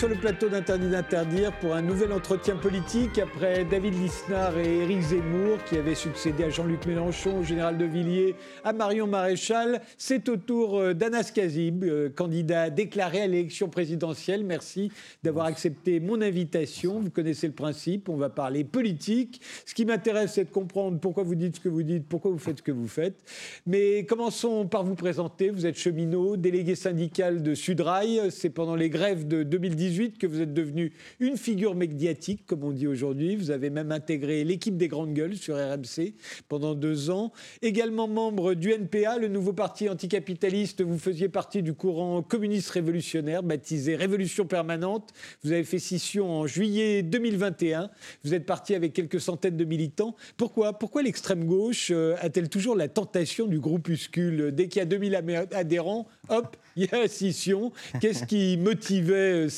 sur le plateau d'Interdit d'interdire pour un nouvel entretien politique après David Lisnard et Éric Zemmour qui avaient succédé à Jean-Luc Mélenchon, au général de Villiers, à Marion Maréchal. C'est au tour euh, d'Anas Kazib, euh, candidat déclaré à l'élection présidentielle. Merci d'avoir accepté mon invitation. Vous connaissez le principe, on va parler politique. Ce qui m'intéresse, c'est de comprendre pourquoi vous dites ce que vous dites, pourquoi vous faites ce que vous faites. Mais commençons par vous présenter. Vous êtes cheminot, délégué syndical de Sudrail. C'est pendant les grèves de 2018 que vous êtes devenu une figure médiatique, comme on dit aujourd'hui. Vous avez même intégré l'équipe des grandes gueules sur RMC pendant deux ans. Également membre du NPA, le nouveau parti anticapitaliste. Vous faisiez partie du courant communiste révolutionnaire, baptisé Révolution permanente. Vous avez fait scission en juillet 2021. Vous êtes parti avec quelques centaines de militants. Pourquoi? Pourquoi l'extrême gauche euh, a-t-elle toujours la tentation du groupuscule? Dès qu'il y a 2000 adhérents, hop, il y a scission. Qu'est-ce qui motivait euh,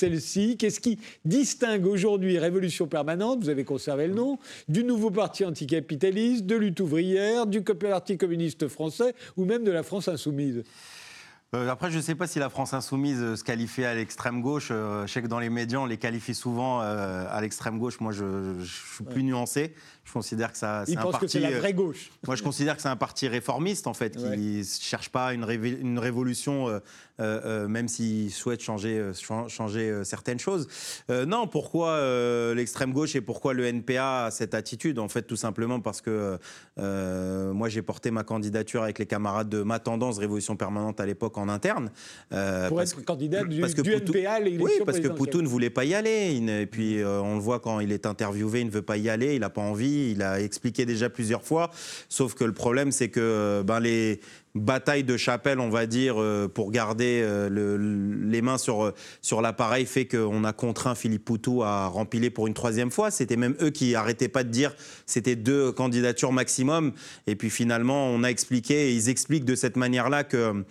Qu'est-ce qui distingue aujourd'hui Révolution permanente, vous avez conservé le nom, du nouveau parti anticapitaliste, de lutte ouvrière, du Parti communiste français ou même de la France insoumise euh, après, je ne sais pas si la France insoumise euh, se qualifie à l'extrême gauche. je sais que dans les médias, on les qualifie souvent à l'extrême gauche. Moi, je, je suis plus nuancé. Je considère que ça, c'est un parti. que c'est la euh, vraie gauche. Moi, je considère que c'est un parti réformiste en fait, qui ne cherche pas une, une révolution, euh, euh, même s'il souhaite changer, changer certaines choses. non, pourquoi l'extrême gauche et pourquoi le NPA a cette attitude En fait, tout simplement parce que moi, j'ai porté ma candidature avec les camarades de ma tendance Révolution permanente à l'époque en interne. Pour être candidat du, parce que du NPA, Oui, parce que Poutou ne voulait pas y aller. et puis, on le voit quand il est interviewé, il ne veut pas y aller, il n'a pas envie il a expliqué déjà plusieurs fois. Sauf que le problème, c'est que euh, ben, les batailles de chapelle, on va dire, euh, pour garder euh, les mains sur, sur l'appareil, fait qu'on a contraint Philippe Poutou à rempiler pour une troisième fois. C'était même eux qui arrêtaient pas de dire c'était deux candidatures maximum. Et puis finalement, on a expliqué, et ils expliquent de cette manière-là que euh,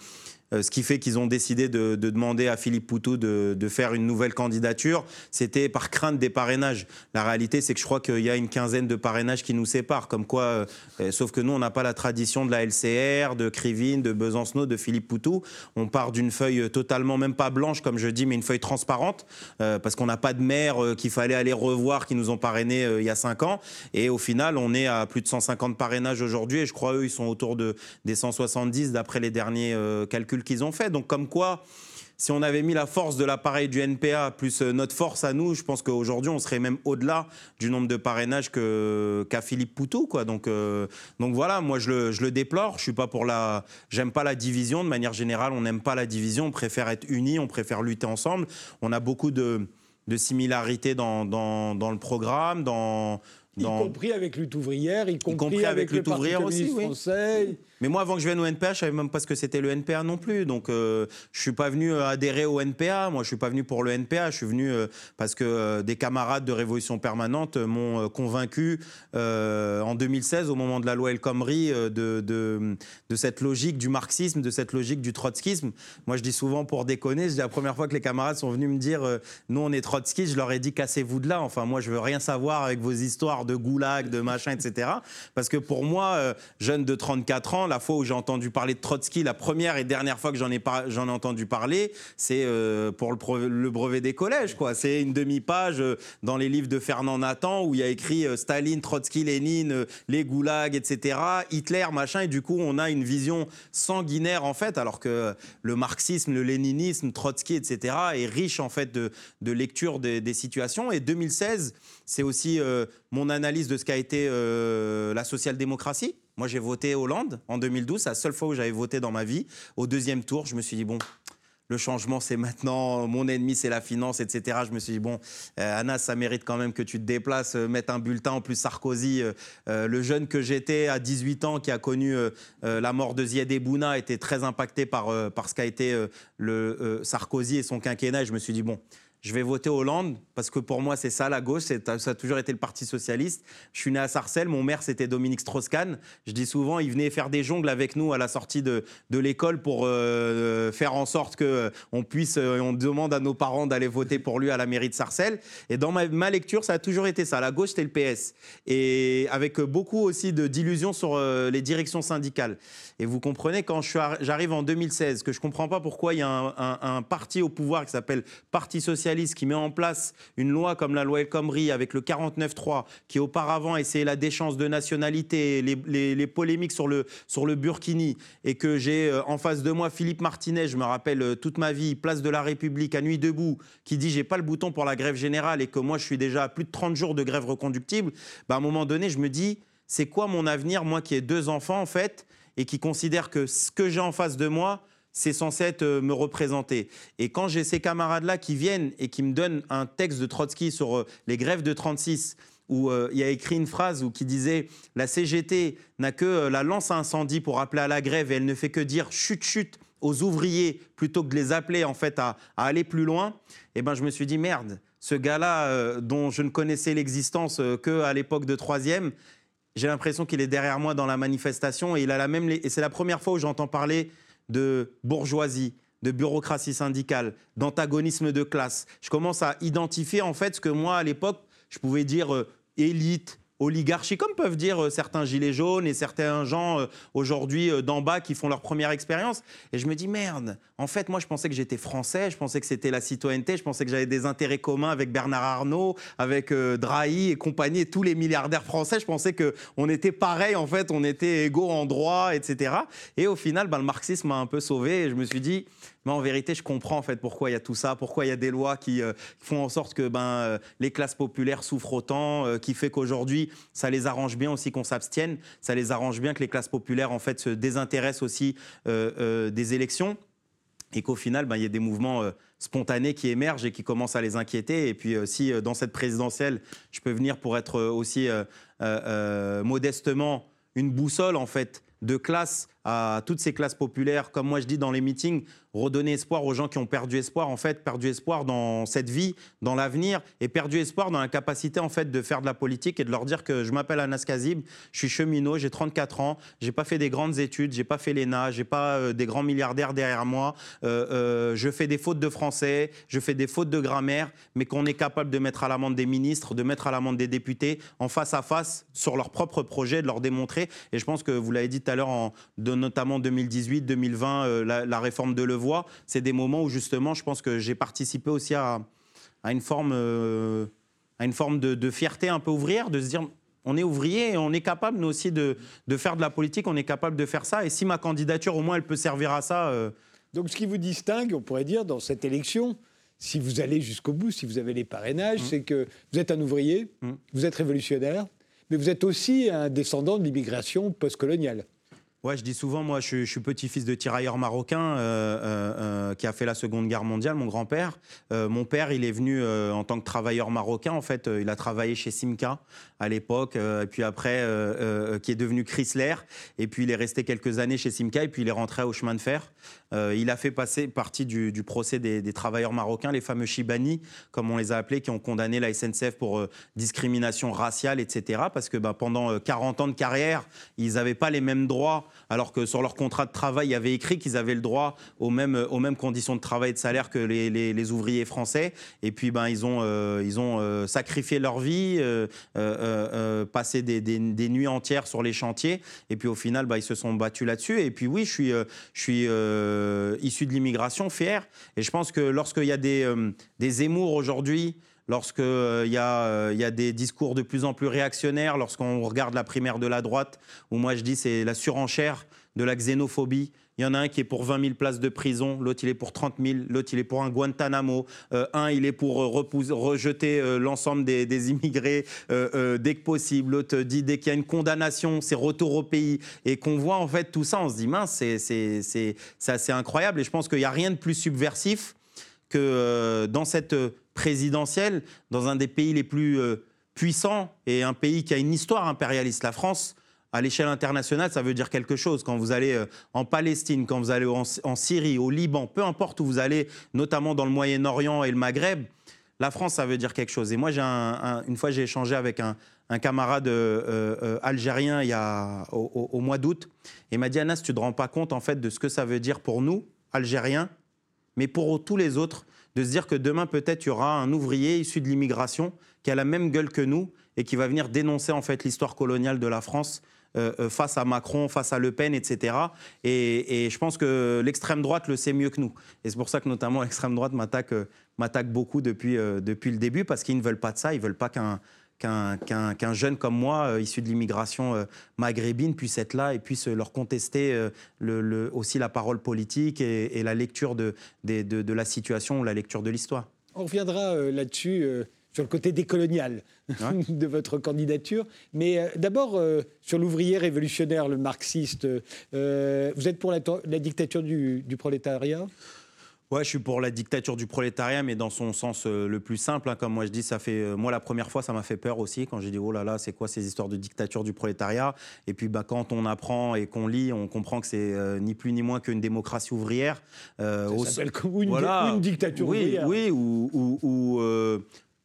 ce qui fait qu'ils ont décidé de, demander à Philippe Poutou de, faire une nouvelle candidature, c'était par crainte des parrainages. La réalité, c'est que je crois qu'il y a une quinzaine de parrainages qui nous séparent, comme quoi, euh, euh, sauf que nous, on n'a pas la tradition de la LCR, de Krivine, de Besancenot, de Philippe Poutou. On part d'une feuille totalement, même pas blanche, comme je dis, mais une feuille transparente, parce qu'on n'a pas de maire qu'il fallait aller revoir, qui nous ont parrainés il y a cinq ans. Et au final, on est à plus de 150 parrainages aujourd'hui, et je crois, eux, ils sont autour de, des 170 d'après les derniers calculs qu'ils ont fait. Donc comme quoi, si on avait mis la force de l'appareil du NPA plus euh, notre force à nous, je pense qu'aujourd'hui, on serait même au-delà du nombre de parrainages qu'a Philippe Poutou. Donc, euh, donc voilà, moi, je le, je le, déplore. Je suis pas pour la... J'aime pas la division. De manière générale, on n'aime pas la division. On préfère être unis, on préfère lutter ensemble. On a beaucoup de, de similarités dans, dans, dans le programme, dans... Y compris avec lutte ouvrière, y compris, avec, le Parti aussi, français. Mais moi, avant que je vienne au NPA, je savais même pas ce que c'était le NPA non plus. Donc, euh, je suis pas venu euh, adhérer au NPA. Moi, je suis pas venu pour le NPA. Je suis venu euh, parce que des camarades de Révolution permanente m'ont convaincu en 2016, au moment de la loi El Khomri, de, de, de, cette logique du marxisme, de cette logique du trotskisme. Moi, je dis souvent pour déconner, c'est la première fois que les camarades sont venus me dire nous, on est trotskistes. Je leur ai dit cassez-vous de là. Enfin, moi, je veux rien savoir avec vos histoires de goulag, de machin, etc. Parce que pour moi, jeune de 34 ans, la fois où j'ai entendu parler de Trotsky, la première et dernière fois que j'en ai, ai entendu parler, c'est euh, pour le, brevet des collèges. quoi. C'est une demi-page euh, dans les livres de Fernand Nathan où il y a écrit euh, Staline, Trotsky, Lénine, les goulags, etc., Hitler, machin. Et du coup, on a une vision sanguinaire, en fait, alors que le marxisme, le léninisme, Trotsky, etc., est riche, en fait, de, lecture des, situations. Et 2016, c'est aussi mon analyse de ce qu'a été la social-démocratie. Moi, j'ai voté Hollande en 2012, c'est la seule fois où j'avais voté dans ma vie. Au deuxième tour, je me suis dit, bon, le changement, c'est maintenant, mon ennemi, c'est la finance, etc. Je me suis dit, bon, euh, Anna, ça mérite quand même que tu te déplaces, euh, mettre un bulletin. En plus, Sarkozy, euh, le jeune que j'étais à 18 ans, qui a connu la mort de Ziad Bouna, était très impacté par, par ce qu'a été le, Sarkozy et son quinquennat. je me suis dit, bon, je vais voter Hollande parce que pour moi, c'est ça la gauche, ça a toujours été le Parti socialiste. Je suis né à Sarcelles, mon maire c'était Dominique Strauss-Kahn. Je dis souvent, il venait faire des jongles avec nous à la sortie de, de l'école pour euh, faire en sorte que euh, on puisse, euh, on demande à nos parents d'aller voter pour lui à la mairie de Sarcelles. Et dans ma, lecture, ça a toujours été ça. La gauche, c'était le PS. Et avec beaucoup aussi d'illusions sur les directions syndicales. Et vous comprenez, quand j'arrive en 2016, que je comprends pas pourquoi il y a un, un parti au pouvoir qui s'appelle Parti socialiste qui met en place une loi comme la loi El Khomri avec le 49-3, qui auparavant essayait la déchéance de nationalité, les, polémiques sur le, sur le Burkini, et que j'ai euh, en face de moi Philippe Martinet, je me rappelle euh, toute ma vie, place de la République, à nuit debout, qui dit j'ai pas le bouton pour la grève générale et que moi je suis déjà à plus de 30 jours de grève reconductible, bah, à un moment donné, je me dis, c'est quoi mon avenir, moi qui ai deux enfants en fait, et qui considère que ce que j'ai en face de moi, c'est censé être euh, me représenter. Et quand j'ai ces camarades-là qui viennent et qui me donnent un texte de Trotsky sur euh, les grèves de 36, où euh, il y a écrit une phrase où, qui disait La CGT n'a que la lance à incendie pour appeler à la grève et elle ne fait que dire chut chut aux ouvriers plutôt que de les appeler en fait à, aller plus loin, et eh ben je me suis dit merde, ce gars-là dont je ne connaissais l'existence que à l'époque de troisième, j'ai l'impression qu'il est derrière moi dans la manifestation et il a la même et c'est la première fois où j'entends parler de bourgeoisie, de bureaucratie syndicale, d'antagonisme de classe. Je commence à identifier en fait ce que moi à l'époque je pouvais dire euh, élite, oligarchie, comme peuvent dire euh, certains gilets jaunes et certains gens euh, aujourd'hui d'en bas qui font leur première expérience. Et je me dis, merde, en fait, moi, je pensais que j'étais français, je pensais que c'était la citoyenneté, je pensais que j'avais des intérêts communs avec Bernard Arnault, avec Drahi et compagnie, et tous les milliardaires français. Je pensais qu'on était pareil, en fait, on était égaux en droit, etc. Et au final, ben, le marxisme m'a un peu sauvé et je me suis dit, mais en vérité, je comprends en fait pourquoi il y a tout ça, pourquoi il y a des lois qui, euh, font en sorte que ben, euh, les classes populaires souffrent autant, euh, qui fait qu'aujourd'hui, ça les arrange bien aussi qu'on s'abstienne, ça les arrange bien que les classes populaires en fait se désintéressent aussi des élections et qu'au final, ben, il y a des mouvements spontanés qui émergent et qui commencent à les inquiéter. Et puis, si dans cette présidentielle, je peux venir pour être aussi modestement une boussole en fait de classe à toutes ces classes populaires, comme moi je dis dans les meetings, redonner espoir aux gens qui ont perdu espoir, en fait, perdu espoir dans cette vie, dans l'avenir, et perdu espoir dans la capacité, en fait, de faire de la politique et de leur dire que je m'appelle Anas Kazib, je suis cheminot, j'ai 34 ans, j'ai pas fait des grandes études, j'ai pas fait l'ENA, j'ai pas euh, des grands milliardaires derrière moi, euh, euh, je fais des fautes de français, je fais des fautes de grammaire, mais qu'on est capable de mettre à l'amende des ministres, de mettre à l'amende des députés, en face à face, sur leur propre projet, de leur démontrer. Et je pense que vous l'avez dit tout à l'heure, en, notamment 2018, 2020, la, la réforme de Levoix, c'est des moments où justement, je pense que j'ai participé aussi à, une forme, euh, à une forme de, fierté un peu ouvrière, de se dire on est ouvrier et on est capable, nous aussi, de, faire de la politique, on est capable de faire ça. Et si ma candidature, au moins, elle peut servir à ça. Euh, Donc, ce qui vous distingue, on pourrait dire, dans cette élection, si vous allez jusqu'au bout, si vous avez les parrainages, mmh. c'est que vous êtes un ouvrier, mmh. vous êtes révolutionnaire, mais vous êtes aussi un descendant de l'immigration postcoloniale. Ouais, je dis souvent, moi, je, suis petit-fils de tirailleurs marocains euh, euh, euh, qui a fait la Seconde Guerre mondiale, mon grand-père. mon père, il est venu en tant que travailleur marocain, en fait. il a travaillé chez Simca à l'époque, et puis après, qui est devenu Chrysler. Et puis, il est resté quelques années chez Simca, et puis il est rentré au chemin de fer. il a fait passer partie du, procès des, travailleurs marocains, les fameux Chibani, comme on les a appelés, qui ont condamné la SNCF pour discrimination raciale, etc. Parce que bah, pendant 40 ans de carrière, ils n'avaient pas les mêmes droits alors que sur leur contrat de travail, il y avait écrit qu'ils avaient le droit aux mêmes, aux mêmes conditions de travail et de salaire que les, ouvriers français. Et puis, ben, ils ont, euh, ils ont euh, sacrifié leur vie, euh, passé des, nuits entières sur les chantiers. Et puis, au final, ben, ils se sont battus là-dessus. Et puis, oui, je suis, je suis issu de l'immigration, fier. Et je pense que lorsqu'il y a des, des émours aujourd'hui, lorsqu'il euh, y, euh, y, a des discours de plus en plus réactionnaires, lorsqu'on regarde la primaire de la droite, où moi je dis c'est la surenchère de la xénophobie. Il y en a un qui est pour 20 000 places de prison, l'autre il est pour 30 000, l'autre il est pour un Guantanamo, euh, un il est pour rejeter l'ensemble des, immigrés dès que possible, l'autre dit dès qu'il y a une condamnation, c'est retour au pays. Et qu'on voit en fait tout ça, on se dit mince, c'est assez incroyable. Et je pense qu'il n'y a rien de plus subversif que dans cette présidentielle dans un des pays les plus euh, puissants et un pays qui a une histoire impérialiste. La France, à l'échelle internationale, ça veut dire quelque chose. Quand vous allez euh, en Palestine, quand vous allez en, Syrie, au Liban, peu importe où vous allez, notamment dans le Moyen-Orient et le Maghreb, la France, ça veut dire quelque chose. Et moi, j'ai une fois, j'ai échangé avec un, camarade euh, algérien il y a, au, au mois d'août. Et il m'a dit, Anas, tu ne te rends pas compte en fait de ce que ça veut dire pour nous, Algériens, mais pour tous les autres, de se dire que demain, peut-être, il y aura un ouvrier issu de l'immigration qui a la même gueule que nous et qui va venir dénoncer en fait l'histoire coloniale de la France face à Macron, face à Le Pen, etc. Et, je pense que l'extrême droite le sait mieux que nous. Et c'est pour ça que notamment l'extrême droite m'attaque m'attaque beaucoup depuis, depuis le début, parce qu'ils ne veulent pas de ça, ils ne veulent pas qu'un qu'un jeune comme moi, euh, issu de l'immigration euh, maghrébine, puisse être là et puisse leur contester euh, le, aussi la parole politique et, la lecture de, de, la situation ou la lecture de l'histoire. On reviendra là-dessus sur le côté décolonial de votre candidature. Mais d'abord, sur l'ouvrier révolutionnaire, le marxiste, vous êtes pour la, dictature du prolétariat? Ouais, je suis pour la dictature du prolétariat, mais dans son sens euh, le plus simple. Hein, comme moi je dis, ça fait euh, moi la première fois, ça m'a fait peur aussi quand j'ai dit oh là là, c'est quoi ces histoires de dictature du prolétariat? Et puis bah, quand on apprend et qu'on lit, on comprend que c'est euh, ni plus ni moins qu'une démocratie ouvrière. ça s'appelle une, voilà, une, dictature oui, ouvrière. Oui, ou, ou,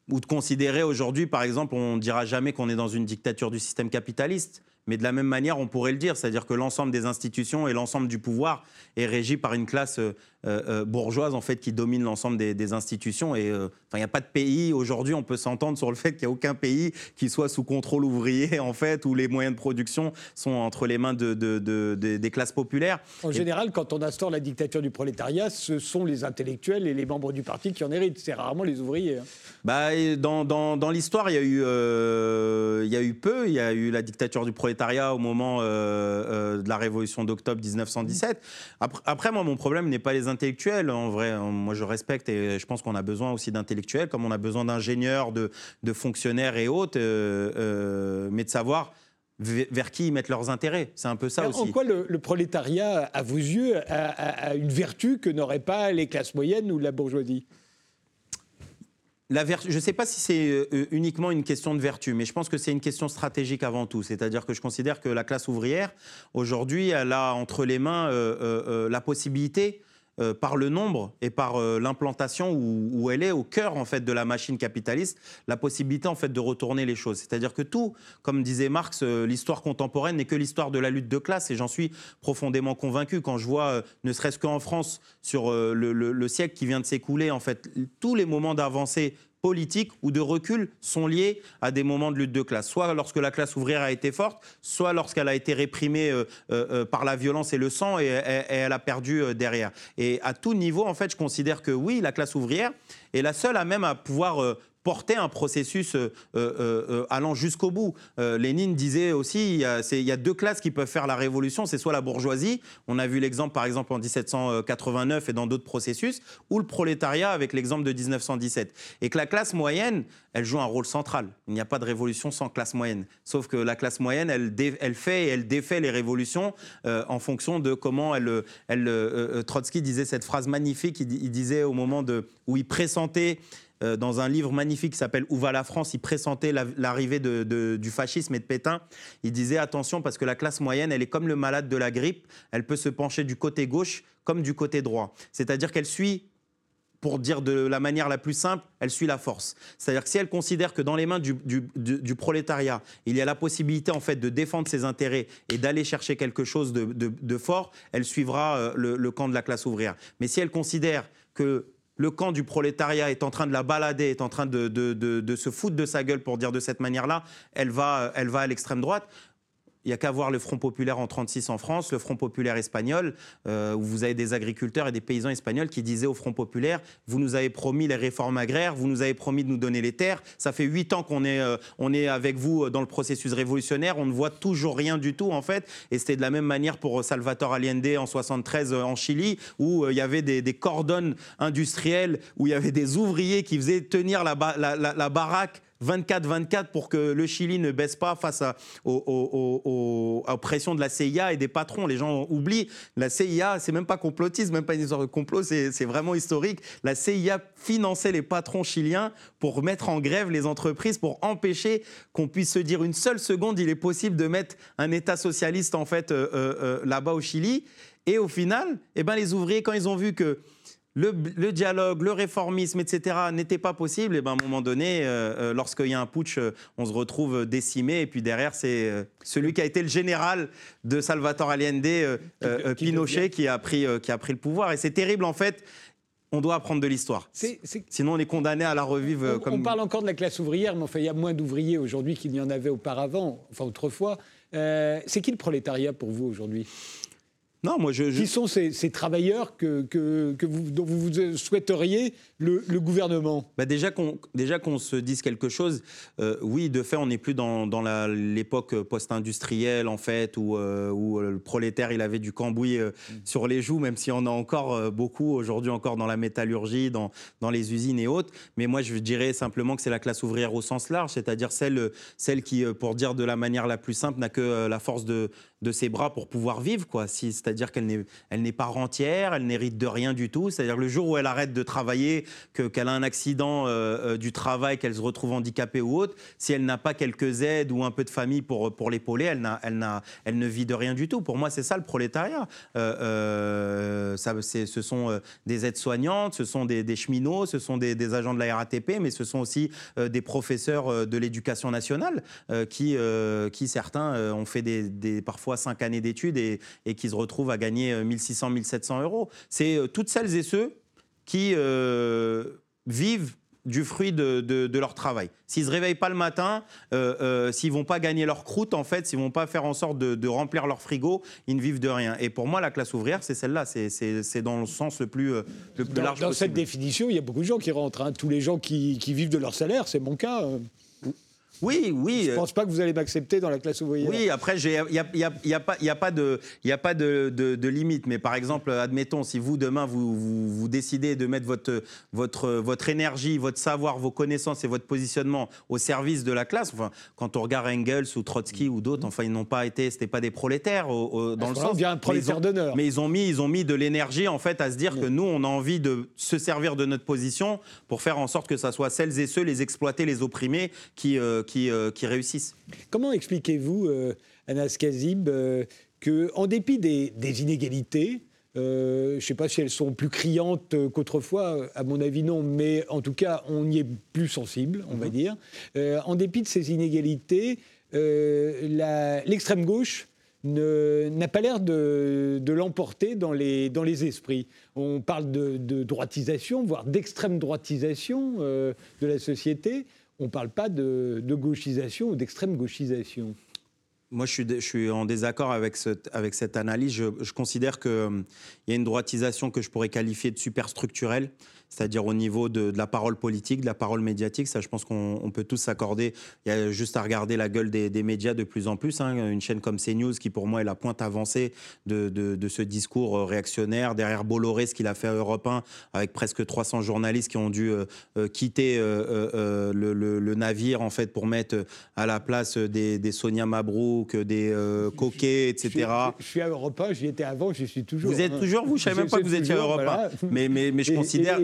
ou de considérer aujourd'hui, par exemple, on ne dira jamais qu'on est dans une dictature du système capitaliste. Mais de la même manière, on pourrait le dire, c'est-à-dire que l'ensemble des institutions et l'ensemble du pouvoir est régi par une classe euh, euh, bourgeoise en fait qui domine l'ensemble des, institutions. Et euh, il n'y a pas de pays aujourd'hui, on peut s'entendre sur le fait qu'il n'y a aucun pays qui soit sous contrôle ouvrier en fait, où les moyens de production sont entre les mains de, des classes populaires. En général, quand on instaure la dictature du prolétariat, ce sont les intellectuels et les membres du parti qui en héritent. C'est rarement les ouvriers. Hein. Bah, dans, dans, dans l'histoire, il y a eu il y a eu peu. Il y a eu la dictature du prolétariat au moment euh, euh, de la révolution d'octobre 1917. Après, moi, mon problème n'est pas les intellectuels. En vrai, moi, je respecte et je pense qu'on a besoin aussi d'intellectuels, comme on a besoin d'ingénieurs, de, fonctionnaires et autres, euh, mais de savoir vers qui ils mettent leurs intérêts. C'est un peu ça aussi. En quoi le, prolétariat, à vos yeux, a une vertu que n'auraient pas les classes moyennes ou la bourgeoisie? Je ne sais pas si c'est euh, uniquement une question de vertu, mais je pense que c'est une question stratégique avant tout. C'est-à-dire que je considère que la classe ouvrière, aujourd'hui, elle a entre les mains euh, euh, la possibilité euh, par le nombre et par euh, l'implantation où, elle est au cœur en fait de la machine capitaliste, la possibilité en fait de retourner les choses. C'est-à-dire que tout, comme disait Marx, euh, l'histoire contemporaine n'est que l'histoire de la lutte de classe et j'en suis profondément convaincu quand je vois, ne serait-ce qu'en France, sur le, le, siècle qui vient de s'écouler, en fait, tous les moments d'avancée politique ou de recul sont liés à des moments de lutte de classe, soit lorsque la classe ouvrière a été forte, soit lorsqu'elle a été réprimée euh, euh, euh, par la violence et le sang et, elle a perdu derrière. Et à tout niveau, en fait, je considère que oui, la classe ouvrière est la seule à même à pouvoir porter un processus euh, euh, euh, allant jusqu'au bout. Lénine disait aussi, il y, a, deux classes qui peuvent faire la révolution, c'est soit la bourgeoisie, on a vu l'exemple par exemple en 1789 et dans d'autres processus, ou le prolétariat avec l'exemple de 1917. Et que la classe moyenne, elle joue un rôle central. Il n'y a pas de révolution sans classe moyenne. Sauf que la classe moyenne, elle, fait et elle défait les révolutions en fonction de comment elle... elle Trotsky disait cette phrase magnifique, il, disait au moment où il pressentait euh, dans un livre magnifique qui s'appelle Où va la France? Il pressentait l'arrivée du fascisme et de Pétain. Il disait attention parce que la classe moyenne, elle est comme le malade de la grippe. Elle peut se pencher du côté gauche comme du côté droit. C'est-à-dire qu'elle suit pour dire de la manière la plus simple, elle suit la force. C'est-à-dire que si elle considère que dans les mains du, prolétariat, il y a la possibilité en fait de défendre ses intérêts et d'aller chercher quelque chose de, fort, elle suivra euh, le, le, camp de la classe ouvrière. Mais si elle considère que le camp du prolétariat est en train de la balader, est en train de, se foutre de sa gueule pour dire de cette manière-là, elle va, elle va à l'extrême droite. Il n'y a qu'à voir le Front populaire en 36 en France, le Front populaire espagnol, euh, où vous avez des agriculteurs et des paysans espagnols qui disaient au Front populaire Vous nous avez promis les réformes agraires, vous nous avez promis de nous donner les terres. Ça fait huit ans qu'on est, euh, est avec vous dans le processus révolutionnaire. On ne voit toujours rien du tout, en fait. Et c'était de la même manière pour Salvatore Allende en 73 euh, en Chili, où il y avait des, cordons industriels, où il y avait des ouvriers qui faisaient tenir la baraque 24-24 pour que le Chili ne baisse pas face aux, pressions de la CIA et des patrons. Les gens oublient, la CIA, c'est même pas complotiste, même pas une histoire de complot, c'est vraiment historique. La CIA finançait les patrons chiliens pour mettre en grève les entreprises, pour empêcher qu'on puisse se dire une seule seconde, il est possible de mettre un État socialiste en fait euh, euh, euh, là-bas au Chili. Et au final, eh ben, les ouvriers, quand ils ont vu que le, dialogue, le réformisme, etc., n'était pas possible, et ben à un moment donné, euh, euh, lorsqu'il y a un putsch, euh, on se retrouve décimé, et puis derrière, c'est celui qui a été le général de Salvatore Allende, Pinochet, qui a, pris, qui a pris le pouvoir. Et c'est terrible, en fait. On doit apprendre de l'histoire. Sinon, on est condamné à la revivre. On, comme... on parle encore de la classe ouvrière, mais enfin, il y a moins d'ouvriers aujourd'hui qu'il n'y en avait auparavant, enfin autrefois. c'est qui le prolétariat pour vous aujourd'hui? Non, moi je, Qui sont ces, travailleurs que, que, vous, dont vous souhaiteriez le, gouvernement? Bah Déjà qu'on qu'on se dise quelque chose, euh, oui, de fait, on n'est plus dans, dans l'époque post-industrielle, en fait, où, euh, où, le prolétaire, il avait du cambouis euh, mm. sur les joues, même si on a encore beaucoup, aujourd'hui encore dans la métallurgie, dans, dans les usines et autres. Mais moi, je dirais simplement que c'est la classe ouvrière au sens large, c'est-à-dire celle, celle qui, pour dire de la manière la plus simple, n'a que la force de, de ses bras pour pouvoir vivre, quoi. Si, c'est-à-dire qu'elle n'est, pas rentière, elle n'hérite de rien du tout. C'est-à-dire le jour où elle arrête de travailler, que, qu'elle a un accident euh, euh, du travail, qu'elle se retrouve handicapée ou autre, si elle n'a pas quelques aides ou un peu de famille pour, l'épauler, elle, ne vit de rien du tout. Pour moi, c'est ça le prolétariat. Euh, ce sont des aides-soignantes, ce sont des, cheminots, ce sont des, agents de la RATP, mais ce sont aussi des professeurs de l'éducation nationale qui, qui certains ont fait parfois fois cinq années d'études et, qui se retrouvent à gagner 1600, euh, 1700 euros. C'est euh, toutes celles et ceux qui euh, vivent du fruit de, leur travail. S'ils ne se réveillent pas le matin, euh, s'ils vont pas gagner leur croûte, en fait, s'ils vont pas faire en sorte de, remplir leur frigo, ils ne vivent de rien. Et pour moi, la classe ouvrière, c'est celle-là. C'est dans le sens le plus, le plus large dans cette définition, il y a beaucoup de gens qui rentrent. Hein. Tous les gens qui, qui, vivent de leur salaire, c'est mon cas. Oui, oui. Je ne pense pas que vous allez m'accepter dans la classe ouvrière. Oui, après, il n'y a, y a, y a, pas, y a pas, de, y a pas de, de, limite. Mais par exemple, admettons, si vous, demain, vous, vous, décidez de mettre votre, votre, votre énergie, votre savoir, vos connaissances et votre positionnement au service de la classe, enfin, quand on regarde Engels ou Trotsky ou d'autres, enfin, ils n'ont pas été, c'était pas des prolétaires dans le sens. un prolétaire d'honneur. Mais ils ont mis, ils ont mis de l'énergie, en fait, à se dire que nous, on a envie de se servir de notre position pour faire en sorte que ça soit celles et ceux, les exploités, les opprimés, qui, euh, euh, qui, réussissent. Comment expliquez-vous, euh, Anas Kazib, euh, qu'en dépit des, inégalités, je ne sais pas si elles sont plus criantes qu'autrefois, à mon avis non, mais en tout cas, on y est plus sensible, on va mhm. dire. en dépit de ces inégalités, l'extrême gauche n'a pas l'air de, l'emporter dans les, dans les esprits. On parle de, de droitisation, voire d'extrême droitisation de la société on ne parle pas de, gauchisation ou d'extrême gauchisation. Moi, je suis, en désaccord avec, cette analyse. Je, considère qu'il euh, y a une droitisation que je pourrais qualifier de superstructurelle c'est-à-dire au niveau de, la parole politique, de la parole médiatique. Ça, je pense qu'on peut tous s'accorder. Il y a juste à regarder la gueule des, médias de plus en plus. Hein. Une chaîne comme CNews, qui pour moi est la pointe avancée de, ce discours euh, réactionnaire. Derrière Bolloré, ce qu'il a fait à Europe 1, avec presque 300 journalistes qui ont dû euh, euh, quitter le, navire en fait pour mettre à la place des, Sonia Mabrouk, des Coquet, etc. Je, suis à Europe 1, j'y étais avant, j'y suis toujours. Vous êtes hein. toujours, vous? Je ne savais même pas que vous étiez à Europe 1. Mais, mais, mais je considère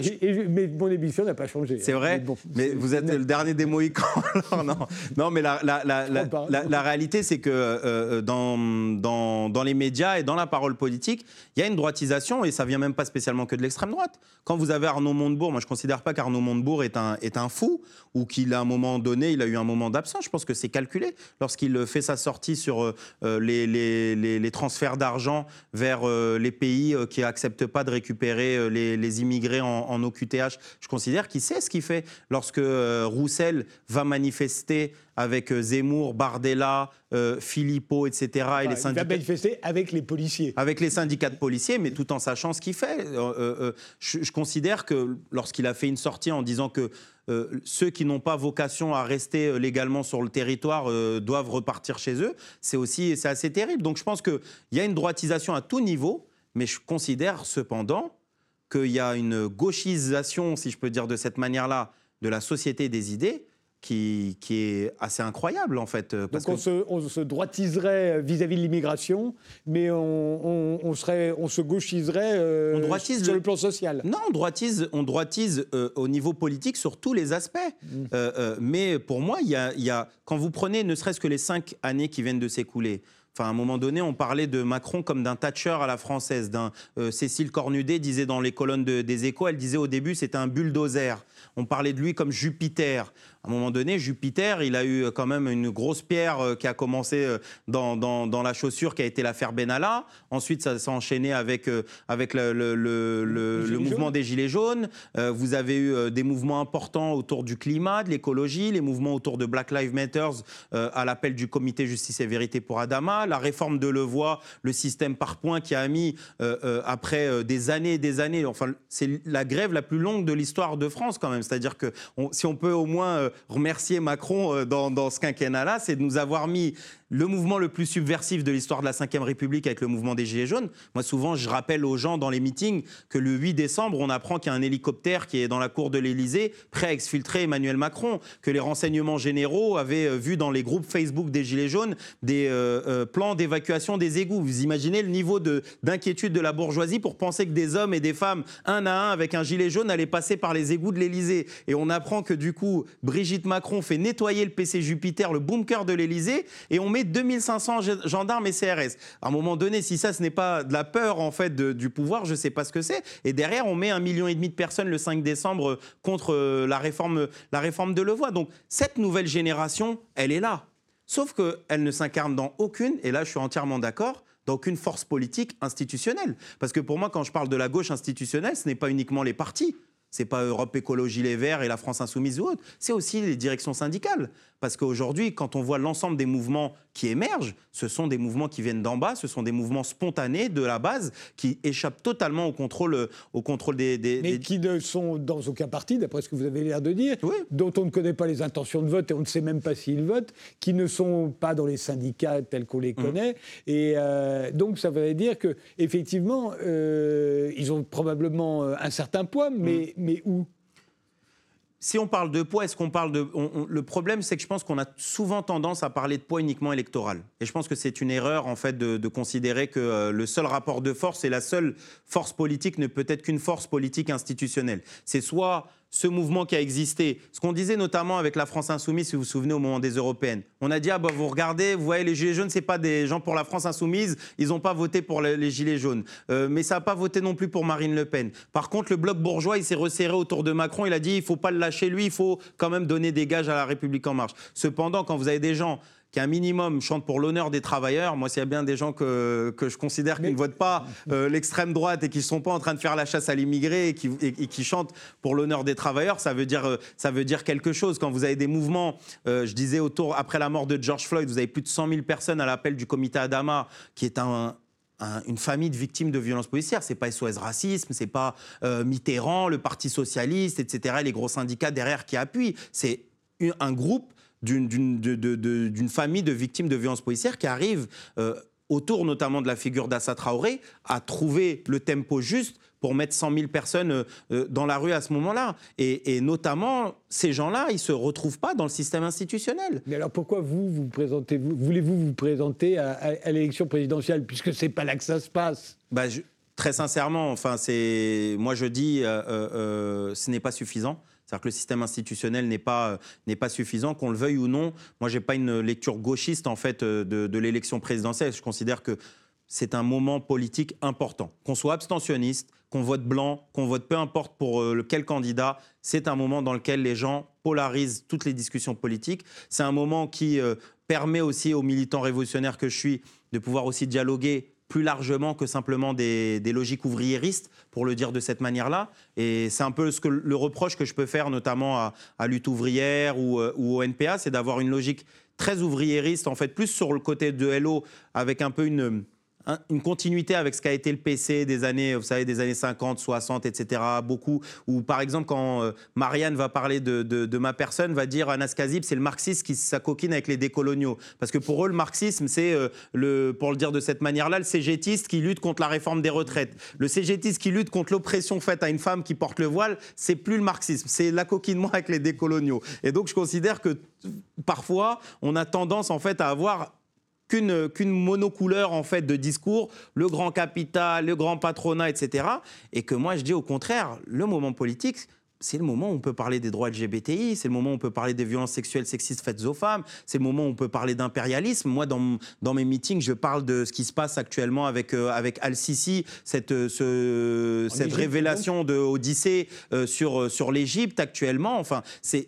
mais mon émission n'a pas changé. C'est vrai, mais, vous êtes le dernier des Mohicans. non, non, mais la, la, la, la réalité, c'est que euh, dans, dans, dans, les médias et dans la parole politique, il y a une droitisation et ça vient même pas spécialement que de l'extrême droite. Quand vous avez Arnaud Montebourg, moi je ne considère pas qu'Arnaud Montebourg est un, est un fou ou qu'il a un moment donné, il a eu un moment d'absence. Je pense que c'est calculé lorsqu'il fait sa sortie sur euh, euh, les, les, les, transferts d'argent vers les pays qui n'acceptent pas de récupérer les, immigrés en, en OQTH, je considère qu'il sait ce qu'il fait. Lorsque euh, Roussel va manifester avec euh, Zemmour, Bardella, euh, Philippot, etc. et les syndicats. Il va manifester avec les policiers. Avec les syndicats de policiers, mais tout en sachant ce qu'il fait. je, considère que lorsqu'il a fait une sortie en disant que ceux qui n'ont pas vocation à rester légalement sur le territoire doivent repartir chez eux, c'est aussi c'est assez terrible. Donc je pense qu'il y a une droitisation à tout niveau, mais je considère cependant qu'il y a une gauchisation, si je peux dire de cette manière-là, de la société des idées qui, qui, est assez incroyable en fait. Donc on, se, on, se, droitiserait vis-à-vis de l'immigration, mais on, on, serait, on se gauchiserait euh, sur le plan social. Non, on droitise, on droitise euh, au niveau politique sur tous les aspects. Mm. Euh, mais pour moi, il y a, y a, quand vous prenez ne serait-ce que les cinq années qui viennent de s'écouler, Enfin, à un moment donné, on parlait de Macron comme d'un Thatcher à la française. D'un euh, Cécile Cornudet disait dans les colonnes des Échos, elle disait au début c'était un bulldozer. On parlait de lui comme Jupiter. À un moment donné, Jupiter, il a eu quand même une grosse pierre euh, qui a commencé euh, dans, dans, la chaussure, qui a été l'affaire Benalla. Ensuite, ça s'est enchaîné avec, euh, avec le, le, le, mouvement des Gilets jaunes. vous avez eu des mouvements importants autour du climat, de l'écologie, les mouvements autour de Black Lives Matter à l'appel du comité Justice et Vérité pour Adama, la réforme de Levoix, le système par points qui a mis, après des années et des années, enfin, c'est la grève la plus longue de l'histoire de France quand même. C'est-à-dire que si on peut au moins remercier Macron euh, dans, ce quinquennat-là, c'est de nous avoir mis le mouvement le plus subversif de l'histoire de la Ve République avec le mouvement des Gilets jaunes. Moi, souvent, je rappelle aux gens dans les meetings que le 8 décembre, on apprend qu'il y a un hélicoptère qui est dans la cour de l'Élysée, prêt à exfiltrer Emmanuel Macron, que les renseignements généraux avaient euh, vu dans les groupes Facebook des Gilets jaunes des euh, euh, plans d'évacuation des égouts. Vous imaginez le niveau d'inquiétude de, la bourgeoisie pour penser que des hommes et des femmes, un à un, avec un gilet jaune, allaient passer par les égouts de l'Élysée. Et on apprend que du coup, Brigitte Macron fait nettoyer le PC Jupiter, le bunker de l'Élysée, et on met 2500 gendarmes et CRS. À un moment donné, si ça, ce n'est pas de la peur en fait du pouvoir, je ne sais pas ce que c'est. Et derrière, on met un million et demi de personnes le 5 décembre contre euh, la réforme, la réforme de Levoix. Donc cette nouvelle génération, elle est là. Sauf qu'elle ne s'incarne dans aucune, et là je suis entièrement d'accord, dans aucune force politique institutionnelle. Parce que pour moi, quand je parle de la gauche institutionnelle, ce n'est pas uniquement les partis. C'est pas Europe Écologie Les Verts et la France Insoumise ou autre. C'est aussi les directions syndicales. Parce qu'aujourd'hui, quand on voit l'ensemble des mouvements qui émergent, ce sont des mouvements qui viennent d'en bas, ce sont des mouvements spontanés de la base qui échappent totalement au contrôle, au contrôle des, Mais qui ne sont dans aucun parti, d'après ce que vous avez l'air de dire, dont on ne connaît pas les intentions de vote et on ne sait même pas s'ils votent, qui ne sont pas dans les syndicats tels qu'on les mmh. connaît. Et euh, donc ça veut dire que effectivement, euh, ils ont probablement euh, un certain poids, mais, mmh. mais où? Si on parle de poids, est-ce qu'on parle de. le problème, c'est que je pense qu'on a souvent tendance à parler de poids uniquement électoral. Et je pense que c'est une erreur, en fait, de, considérer que euh, le seul rapport de force et la seule force politique ne peut être qu'une force politique institutionnelle. C'est soit ce mouvement qui a existé. Ce qu'on disait notamment avec la France Insoumise, si vous vous souvenez, au moment des européennes. On a dit, ah bah vous regardez, vous voyez, les Gilets jaunes, ce n'est pas des gens pour la France Insoumise, ils n'ont pas voté pour les, Gilets jaunes. Euh, mais ça n'a pas voté non plus pour Marine Le Pen. Par contre, le bloc bourgeois, il s'est resserré autour de Macron, il a dit, il faut pas le lâcher lui, il faut quand même donner des gages à la République en marche. Cependant, quand vous avez des gens qui un minimum chante pour l'honneur des travailleurs. Moi, s'il y a bien des gens que, que je considère qui ne votent pas euh, l'extrême droite et qui ne sont pas en train de faire la chasse à l'immigré et qui, et, qui chantent pour l'honneur des travailleurs, ça veut, dire, euh, ça veut dire quelque chose. Quand vous avez des mouvements, euh, je disais autour, après la mort de George Floyd, vous avez plus de 100 000 personnes à l'appel du comité Adama, qui est un, une famille de victimes de violences policières. C'est pas SOS Racisme, c'est pas Mitterrand, le Parti socialiste, etc. Les gros syndicats derrière qui appuient. C'est un groupe d'une famille de victimes de violences policières qui arrive euh, autour notamment de la figure d'Assa Traoré à trouver le tempo juste pour mettre 100 000 personnes euh, euh, dans la rue à ce moment-là. Et, notamment, ces gens-là, ils ne se retrouvent pas dans le système institutionnel. Mais alors pourquoi vous, vous présentez, vous, voulez-vous vous présenter à, l'élection présidentielle, puisque ce n'est pas là que ça se passe? Bah, Très sincèrement, enfin, moi je dis, ce n'est pas suffisant. C'est-à-dire que le système institutionnel n'est pas, n'est pas suffisant, qu'on le veuille ou non. Moi, je n'ai pas une lecture gauchiste en fait de, de l'élection présidentielle. Je considère que c'est un moment politique important. Qu'on soit abstentionniste, qu'on vote blanc, qu'on vote peu importe pour euh, quel candidat, c'est un moment dans lequel les gens polarisent toutes les discussions politiques. C'est un moment qui euh, permet aussi aux militants révolutionnaires que je suis de pouvoir aussi dialoguer plus largement que simplement des, logiques ouvriéristes, pour le dire de cette manière-là. Et c'est un peu ce que, le reproche que je peux faire notamment à, Lutte ouvrière ou, euh, ou au NPA, c'est d'avoir une logique très ouvriériste, en fait, plus sur le côté de LO, avec un peu une une continuité avec ce qu'a été le PC des années, vous savez, des années 50, 60, etc. Beaucoup. Ou par exemple, quand euh, Marianne va parler de, ma personne, va dire Anas Kazib, c'est le marxisme qui s'acoquine avec les décoloniaux. Parce que pour eux, le marxisme, c'est, euh, le, pour le dire de cette manière-là, le cégétiste qui lutte contre la réforme des retraites. Le cégétiste qui lutte contre l'oppression faite à une femme qui porte le voile, c'est plus le marxisme, c'est l'acoquinement avec les décoloniaux. Et donc, je considère que parfois, on a tendance en fait à avoir qu'une monocouleur en fait de discours, le grand capital, le grand patronat, etc. Et que moi je dis au contraire, le moment politique, c'est le moment où on peut parler des droits LGBTI, c'est le moment où on peut parler des violences sexuelles sexistes faites aux femmes, c'est le moment où on peut parler d'impérialisme. Moi, dans, dans, mes meetings, je parle de ce qui se passe actuellement avec, euh, avec Al-Sisi, cette, euh, ce, cette révélation de Odyssée euh, sur, sur l'Égypte actuellement. Enfin, c'est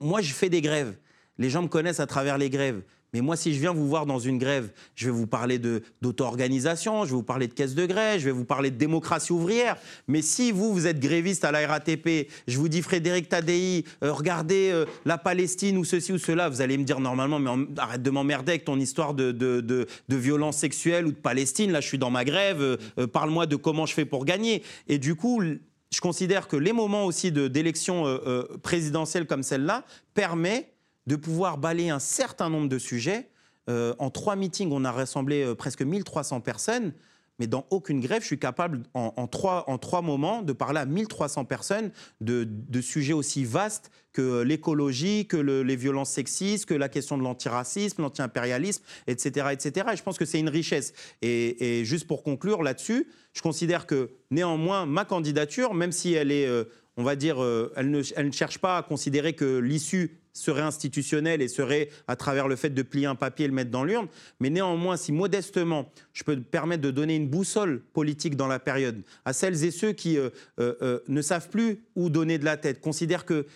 moi, je fais des grèves. Les gens me connaissent à travers les grèves. Mais moi, si je viens vous voir dans une grève, je vais vous parler d'auto-organisation, je vais vous parler de caisse de grève, je vais vous parler de démocratie ouvrière. Mais si vous, vous êtes gréviste à la RATP, je vous dis Frédéric Tadei, euh, regardez euh, la Palestine ou ceci ou cela, vous allez me dire normalement, mais arrête de m'emmerder avec ton histoire de, de, de, violence sexuelle ou de Palestine. Là, je suis dans ma grève, euh, parle-moi de comment je fais pour gagner. Et du coup, je considère que les moments aussi d'élection présidentielle comme celle-là permettent de pouvoir balayer un certain nombre de sujets. Euh, en trois meetings, on a rassemblé euh, presque 1300 personnes, mais dans aucune grève, je suis capable, en, trois, en trois, moments, de parler à 1300 personnes de, sujets aussi vastes que l'écologie, que les violences sexistes, que la question de l'antiracisme, l'anti-impérialisme, etc., etc. Et je pense que c'est une richesse. Et, juste pour conclure là-dessus, je considère que néanmoins, ma candidature, même si elle est... Euh, on va dire, elle ne, elle ne cherche pas à considérer que l'issue serait institutionnel et serait à travers le fait de plier un papier et le mettre dans l'urne. Mais néanmoins, si modestement, je peux permettre de donner une boussole politique dans la période à celles et ceux qui euh, euh, euh, ne savent plus où donner de la tête, considèrent que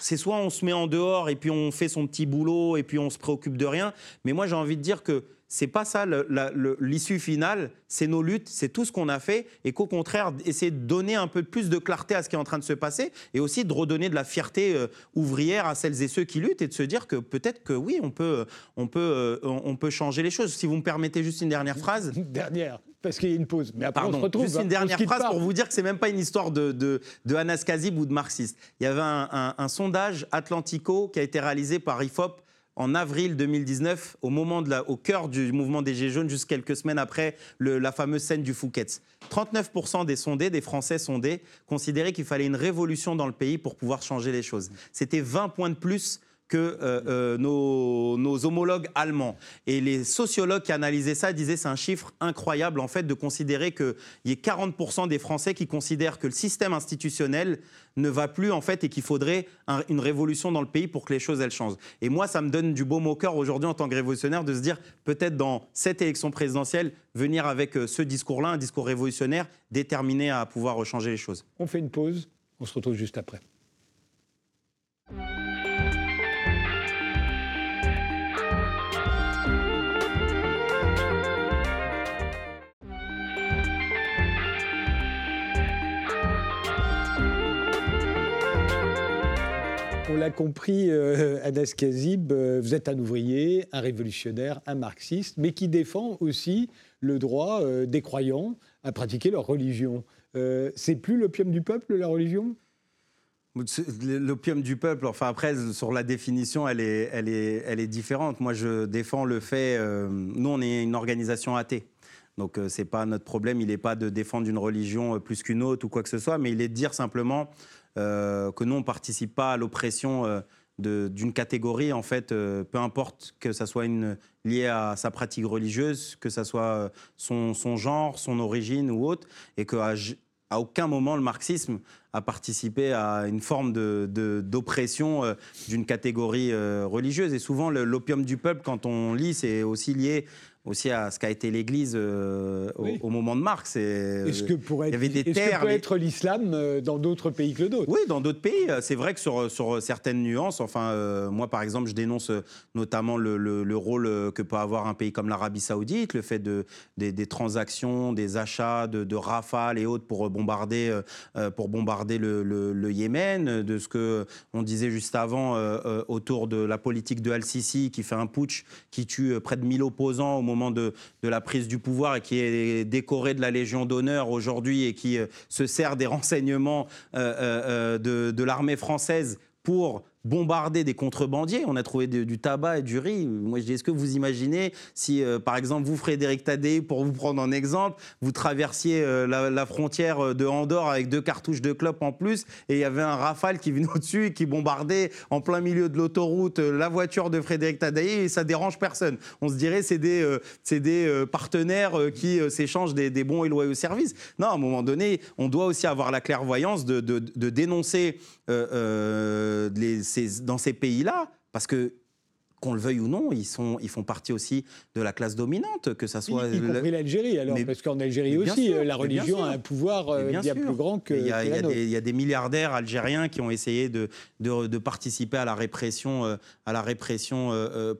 c'est soit on se met en dehors et puis on fait son petit boulot et puis on se préoccupe de rien. Mais moi, j'ai envie de dire que c'est pas ça l'issue finale, c'est nos luttes, c'est tout ce qu'on a fait, et qu'au contraire, essayer de donner un peu plus de clarté à ce qui est en train de se passer, et aussi de redonner de la fierté euh, ouvrière à celles et ceux qui luttent, et de se dire que peut-être que oui, on peut, on, peut, euh, on peut changer les choses. Si vous me permettez juste une dernière phrase. Une dernière parce qu'il y a une pause. Mais après, on se retrouve. Juste une hein. dernière phrase pour vous dire que c'est même pas une histoire de, de, de Anas Kazib ou de marxiste. Il y avait un, un sondage Atlantico qui a été réalisé par IFOP en avril 2019, au, moment au cœur du mouvement des Gilets jaunes, juste quelques semaines après la fameuse scène du Fouquet's. 39% des sondés, des Français sondés, considéraient qu'il fallait une révolution dans le pays pour pouvoir changer les choses. C'était 20 points de plus que euh, euh, nos, homologues allemands. Et les sociologues qui analysaient ça disaient c'est un chiffre incroyable en fait de considérer qu'il y ait 40% des Français qui considèrent que le système institutionnel ne va plus en fait et qu'il faudrait une révolution dans le pays pour que les choses elles changent. Et moi ça me donne du beau au cœur aujourd'hui en tant que révolutionnaire de se dire peut-être dans cette élection présidentielle venir avec euh, ce discours-là, un discours révolutionnaire déterminé à pouvoir changer les choses. On fait une pause, on se retrouve juste après. L'a compris, euh, Anas Kazib, euh, vous êtes un ouvrier, un révolutionnaire, un marxiste, mais qui défend aussi le droit euh, des croyants à pratiquer leur religion. c'est plus l'opium du peuple, la religion? L'opium du peuple, enfin après, sur la définition, elle est, elle est, elle est différente. Moi, je défends le fait, nous, on est une organisation athée. Donc, ce n'est pas notre problème, il n'est pas de défendre une religion plus qu'une autre ou quoi que ce soit, mais il est de dire simplement euh, que nous, on ne participe pas à l'oppression euh, d'une catégorie, en fait, euh, peu importe que ça soit lié à sa pratique religieuse, que ça soit son, genre, son origine ou autre, et qu'à à aucun moment le marxisme a participé à une forme d'oppression d'une catégorie religieuse. Et souvent, l'opium du peuple, quand on lit, c'est aussi lié aussi à ce qu'a été l'Église euh, au, moment de Marx. Est-ce que pourrait être, peut être l'islam euh, dans d'autres pays que d'autres? Oui, dans d'autres pays. Euh, c'est vrai que sur, sur certaines nuances, enfin, moi par exemple, je dénonce notamment le, le, rôle que peut avoir un pays comme l'Arabie Saoudite, le fait de, des, transactions, des achats de, de, rafales et autres pour bombarder, pour bombarder le, le, Yémen, de ce que on disait juste avant autour de la politique de Al-Sisi qui fait un putsch qui tue près de 1000 opposants au moment moment de, la prise du pouvoir et qui est décoré de la Légion d'honneur aujourd'hui et qui euh, se sert des renseignements euh, euh, de, de l'armée française pour bombarder des contrebandiers. On a trouvé du tabac et du riz. Moi, je dis, est-ce que vous imaginez si, euh, par exemple, vous, Frédéric Tadé, pour vous prendre un exemple, vous traversiez euh, la, frontière euh, de Andorre avec deux cartouches de clope en plus et il y avait un rafale qui venait au-dessus et qui bombardait en plein milieu de l'autoroute la voiture de Frédéric Tadé et ça dérange personne. On se dirait c'est des, des partenaires qui s'échangent des, bons et loyaux services. Non, à un moment donné, on doit aussi avoir la clairvoyance de, dénoncer les dans ces pays-là, parce que qu'on le veuille ou non, ils, sont, ils font partie aussi de la classe dominante, que ça soit... Y, y compris l'Algérie, alors, parce qu'en Algérie aussi, la religion a un pouvoir bien, plus grand que... Il y, a, il y, a des milliardaires algériens qui ont essayé de, de, participer à la répression, à la répression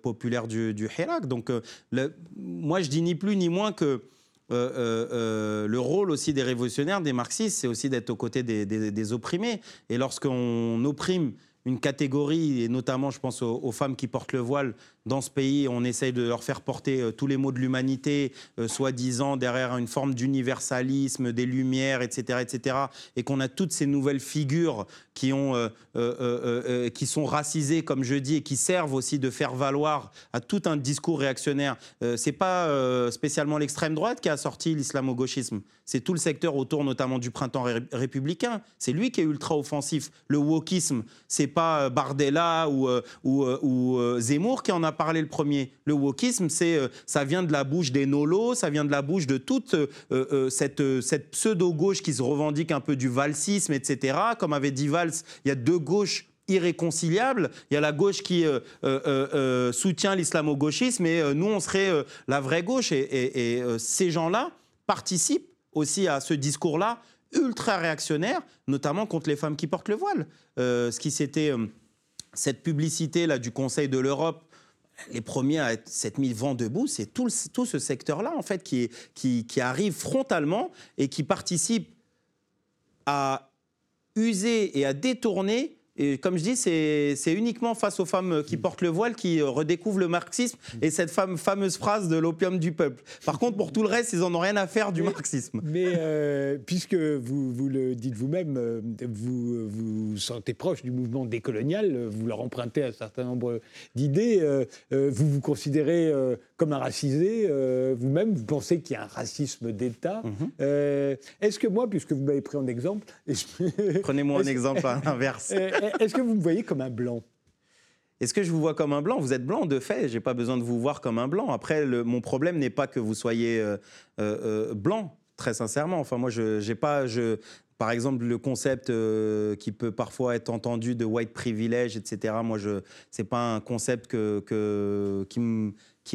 populaire du, du Hirak. Donc, le, moi, je dis ni plus ni moins que euh, euh, euh, le rôle aussi des révolutionnaires, des marxistes, c'est aussi d'être aux côtés des, des opprimés. Et lorsqu'on opprime une catégorie, et notamment je pense aux, femmes qui portent le voile dans ce pays, on essaye de leur faire porter euh, tous les maux de l'humanité, euh, soi-disant derrière une forme d'universalisme, des lumières, etc., etc., et qu'on a toutes ces nouvelles figures qui, ont, euh, qui sont racisées, comme je dis, et qui servent aussi de faire valoir à tout un discours réactionnaire. c'est pas spécialement l'extrême droite qui a sorti l'islamo-gauchisme, c'est tout le secteur autour notamment du printemps républicain. C'est lui qui est ultra offensif. Le wokisme, c'est pas Bardella ou Zemmour qui en a parlé le premier. Le wokisme, c'est, euh, ça vient de la bouche des nolos, ça vient de la bouche de toute euh, euh, cette, pseudo-gauche qui se revendique un peu du valsisme, etc. Comme avait dit Valls, il y a deux gauches irréconciliables. Il y a la gauche qui soutient l'islamo-gauchisme et nous, on serait la vraie gauche. Et, et ces gens-là participent aussi à ce discours-là ultra réactionnaire, notamment contre les femmes qui portent le voile. ce qui s'était cette publicité là du Conseil de l'Europe les premiers à être mis vent debout, c'est tout, ce secteur-là, en fait, qui, arrive frontalement et qui participe à user et à détourner et comme je dis, c'est uniquement face aux femmes qui portent le voile qui euh, redécouvrent le marxisme et cette fameuse phrase de l'opium du peuple. Par contre, pour tout le reste, ils n'en ont rien à faire du marxisme. Mais euh, puisque vous, vous, le dites vous-même, euh, vous vous sentez proche du mouvement décolonial, vous leur empruntez un certain nombre d'idées, vous vous considérez comme un racisé vous-même, vous pensez qu'il y a un racisme d'État. Mhm. Est-ce que moi, puisque vous m'avez pris en exemple... Prenez-moi un exemple inverse. Est-ce que vous me voyez comme un blanc? Est-ce que je vous vois comme un blanc? Vous êtes blanc de fait, j'ai pas besoin de vous voir comme un blanc. Après, mon problème n'est pas que vous soyez euh, euh, euh, blanc, très sincèrement. Enfin, moi, je j'ai pas, par exemple, le concept qui peut parfois être entendu de white privilege, etc. Moi, je, c'est pas un concept que, qui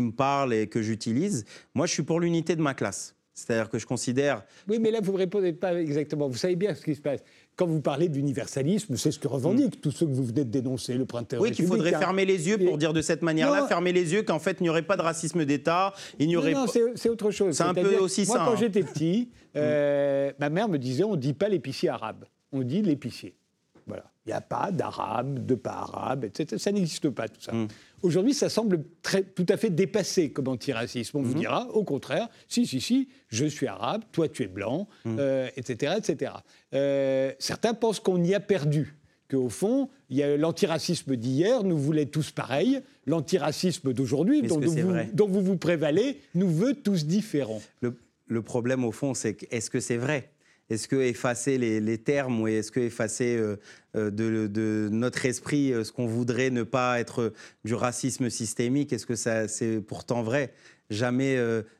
me parle et que j'utilise. Moi, je suis pour l'unité de ma classe. C'est-à-dire que je considère. Oui, mais là, vous ne répondez pas exactement. Vous savez bien ce qui se passe. Quand vous parlez d'universalisme, c'est ce que revendiquent mm. tous ceux que vous venez de dénoncer, le printemps. Oui, qu'il faudrait fermer les yeux pour dire de cette manière-là, fermer les yeux qu'en fait, il n'y aurait pas de racisme d'État. Il n'y aurait non, c'est autre chose. C'est un peu aussi moi, ça. Moi, quand hein. j'étais petit, euh, ma mère me disait on ne dit pas l'épicier arabe, on dit l'épicier. Voilà. Il n'y a pas d'arabe, de pas arabe, etc. Ça n'existe pas, tout ça. Mm. Aujourd'hui, ça semble très, tout à fait dépassé comme antiracisme. On vous mm-hmm. dira, au contraire, si, si, si, je suis arabe, toi tu es blanc, etc., mm. etc. Euh, certains pensent qu'on y a perdu qu'au fond, il y a l'antiracisme d'hier, nous voulait tous pareil. L'antiracisme d'aujourd'hui, dont, dont, vous vous prévalez, nous veut tous différents. Le, le problème, au fond, c'est est-ce que c'est vrai? Est-ce que effacer les, termes ou est-ce que effacer euh, euh, de, notre esprit euh, ce qu'on voudrait ne pas être du racisme systémique Est-ce que ça, c'est pourtant vrai? Jamais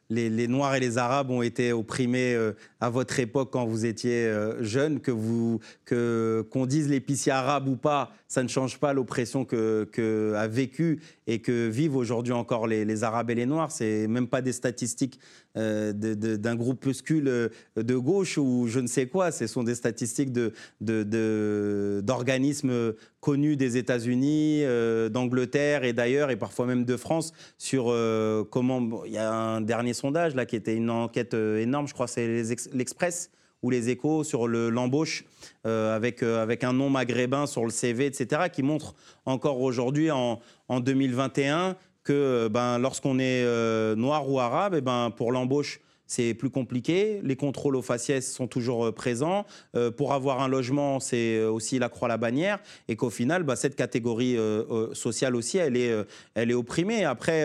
les, Noirs et les Arabes ont été opprimés euh, à votre époque quand vous étiez euh, jeune, que vous qu'on dise l'épicier arabe ou pas, ça ne change pas l'oppression que, que, a vécu et que vivent aujourd'hui encore les, Arabes et les Noirs. C'est même pas des statistiques euh, d'un groupuscule de gauche ou je ne sais quoi. Ce sont des statistiques d'organismes connus des États-Unis, d'Angleterre et d'ailleurs et parfois même de France sur comment il y a un dernier sondage là qui était une enquête euh, énorme, je crois c'est l'Express ou les échos sur l'embauche euh, avec, euh, avec un nom maghrébin sur le CV, etc., qui montre encore aujourd'hui, en, en, 2021, que ben, lorsqu'on est noir ou arabe, et ben, pour l'embauche, c'est plus compliqué. Les contrôles aux faciès sont toujours présents. pour avoir un logement, c'est aussi la croix la bannière. Et qu'au final, bah, cette catégorie sociale aussi, elle est, elle est opprimée. Après,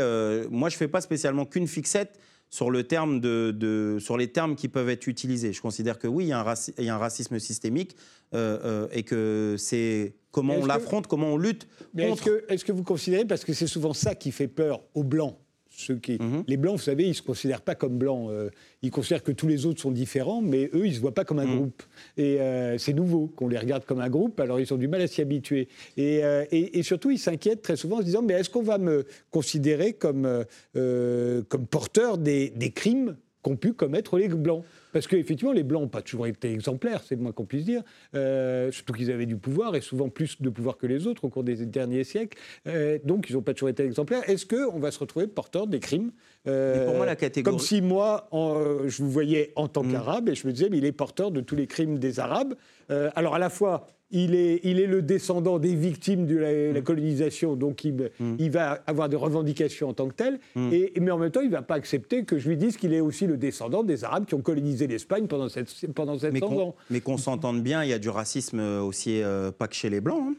moi, je ne fais pas spécialement qu'une fixette sur, le terme de, sur les termes qui peuvent être utilisés. Je considère que oui, il y a un, il y a un racisme systémique euh, euh, et que c'est comment on l'affronte, comment on lutte. Est-ce que, est que, vous considérez, parce que c'est souvent ça qui fait peur aux Blancs, Ceux qui, mhm. Les Blancs, vous savez, ils ne se considèrent pas comme Blancs. Euh, ils considèrent que tous les autres sont différents, mais eux, ils ne se voient pas comme un mhm. groupe. Et euh, c'est nouveau qu'on les regarde comme un groupe, alors ils ont du mal à s'y habituer. Et, et, surtout, ils s'inquiètent très souvent en se disant, mais est-ce qu'on va me considérer comme, comme porteur des, des crimes qu'ont pu commettre les Blancs parce qu'effectivement, les Blancs n'ont pas toujours été exemplaires, c'est le moins qu'on puisse dire, euh, surtout qu'ils avaient du pouvoir, et souvent plus de pouvoir que les autres au cours des derniers siècles. Euh, donc, ils n'ont pas toujours été exemplaires. Est-ce qu'on va se retrouver porteur des crimes? Euh, pour moi, la catégorie... Comme si moi, je vous voyais en tant mm. qu'arabe, et je me disais, mais il est porteur de tous les crimes des Arabes. alors, à la fois, il est, il est, le descendant des victimes de la, mm. colonisation, donc il, mm. il, va avoir des revendications en tant que tel, et, mais en même temps, il ne va pas accepter que je lui dise qu'il est aussi le descendant des Arabes qui ont colonisé l'Espagne pendant, cette, pendant 700 ans. Mais qu'on s'entende bien, il y a du racisme aussi, euh, pas que chez les Blancs. Hein.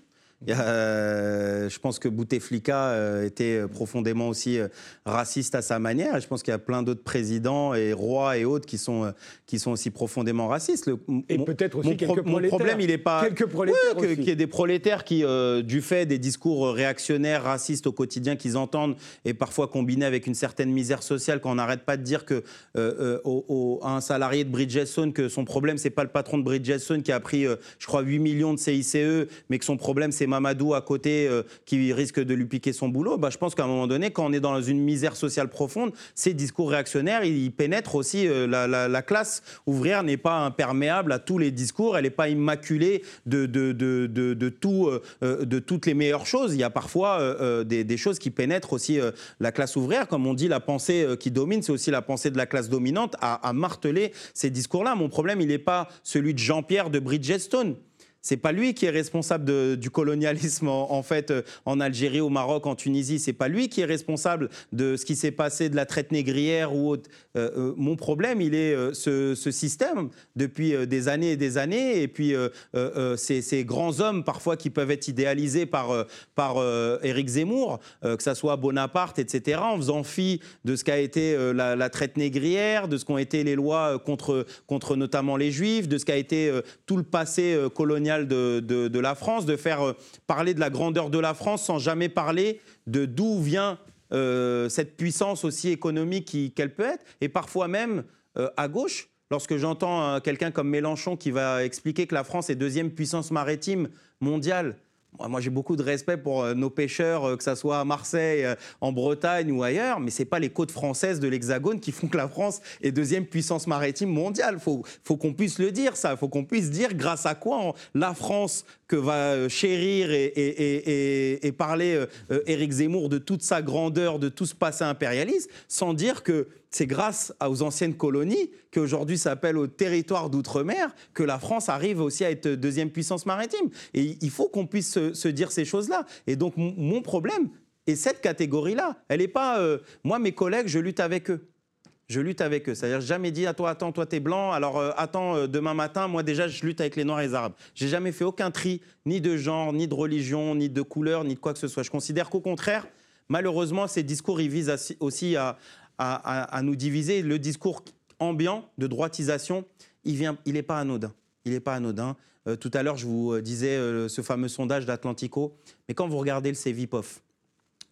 Euh, je pense que Bouteflika euh, était profondément aussi euh, raciste à sa manière. Je pense qu'il y a plein d'autres présidents et rois et autres qui sont, qui sont aussi profondément racistes. et peut-être aussi quelques prolétaires. Mon problème, il n'est pas... Quelques prolétaires Qu'il y ait des prolétaires qui, du fait des discours réactionnaires, racistes au quotidien qu'ils entendent, et parfois combinés avec une certaine misère sociale, qu'on n'arrête pas de dire que, à un salarié de Bridgestone que son problème, c'est pas le patron de Bridgestone qui a pris, je crois, 8 millions de CICE, mais que son problème, c'est Mamadou à côté euh, qui risque de lui piquer son boulot, bah, je pense qu'à un moment donné, quand on est dans une misère sociale profonde, ces discours réactionnaires, ils pénètrent aussi euh, la, classe ouvrière n'est pas imperméable à tous les discours, elle n'est pas immaculée de, de, de, de, tout, euh, de toutes les meilleures choses. Il y a parfois des, choses qui pénètrent aussi la classe ouvrière. Comme on dit, la pensée qui domine, c'est aussi la pensée de la classe dominante à, à marteler ces discours-là. Mon problème, il n'est pas celui de Jean-Pierre de Bridgestone c'est pas lui qui est responsable du colonialisme en, fait euh, en Algérie, au Maroc, en Tunisie. C'est pas lui qui est responsable de ce qui s'est passé de la traite négrière ou autre. Euh, euh, mon problème, il est ce, système depuis des années et des années, et puis ces, grands hommes parfois qui peuvent être idéalisés par par Éric Zemmour, que ça soit Bonaparte, etc. En faisant fi de ce qu'a été la, traite négrière, de ce qu'ont été les lois contre contre notamment les Juifs, de ce qu'a été tout le passé colonial de, la France, de faire euh, parler de la grandeur de la France sans jamais parler de d'où vient euh, cette puissance aussi économique qu'elle peut être, et parfois même euh, à gauche. Lorsque j'entends quelqu'un comme Mélenchon qui va expliquer que la France est deuxième puissance maritime mondiale, moi, j'ai beaucoup de respect pour euh, nos pêcheurs, euh, que ce soit à Marseille, euh, en Bretagne ou ailleurs, mais ce n'est pas les côtes françaises de l'Hexagone qui font que la France est deuxième puissance maritime mondiale. Il faut, qu'on puisse le dire, ça. Il faut qu'on puisse dire grâce à quoi la France, que va chérir et parler Éric Zemmour de toute sa grandeur, de tout ce passé impérialiste, sans dire que c'est grâce aux anciennes colonies, qui aujourd'hui s'appellent au territoire d'outre-mer, que la France arrive aussi à être deuxième puissance maritime. Et il faut qu'on puisse se, dire ces choses-là. Et donc mon problème, et cette catégorie-là, elle n'est pas... Euh, moi, mes collègues, je lutte avec eux. Je lutte avec eux. C'est-à-dire, jamais dit à toi, attends, toi, t'es blanc, alors euh, attends, euh, demain matin, moi, déjà, je lutte avec les Noirs et les Arabes. J'ai jamais fait aucun tri, ni de genre, ni de religion, ni de couleur, ni de quoi que ce soit. Je considère qu'au contraire, malheureusement, ces discours, ils visent aussi à, à, nous diviser. Le discours ambiant de droitisation, il n'est il pas anodin. Il n'est pas anodin. Euh, tout à l'heure, je vous euh, disais euh, ce fameux sondage d'Atlantico. Mais quand vous regardez le CEVIPOF,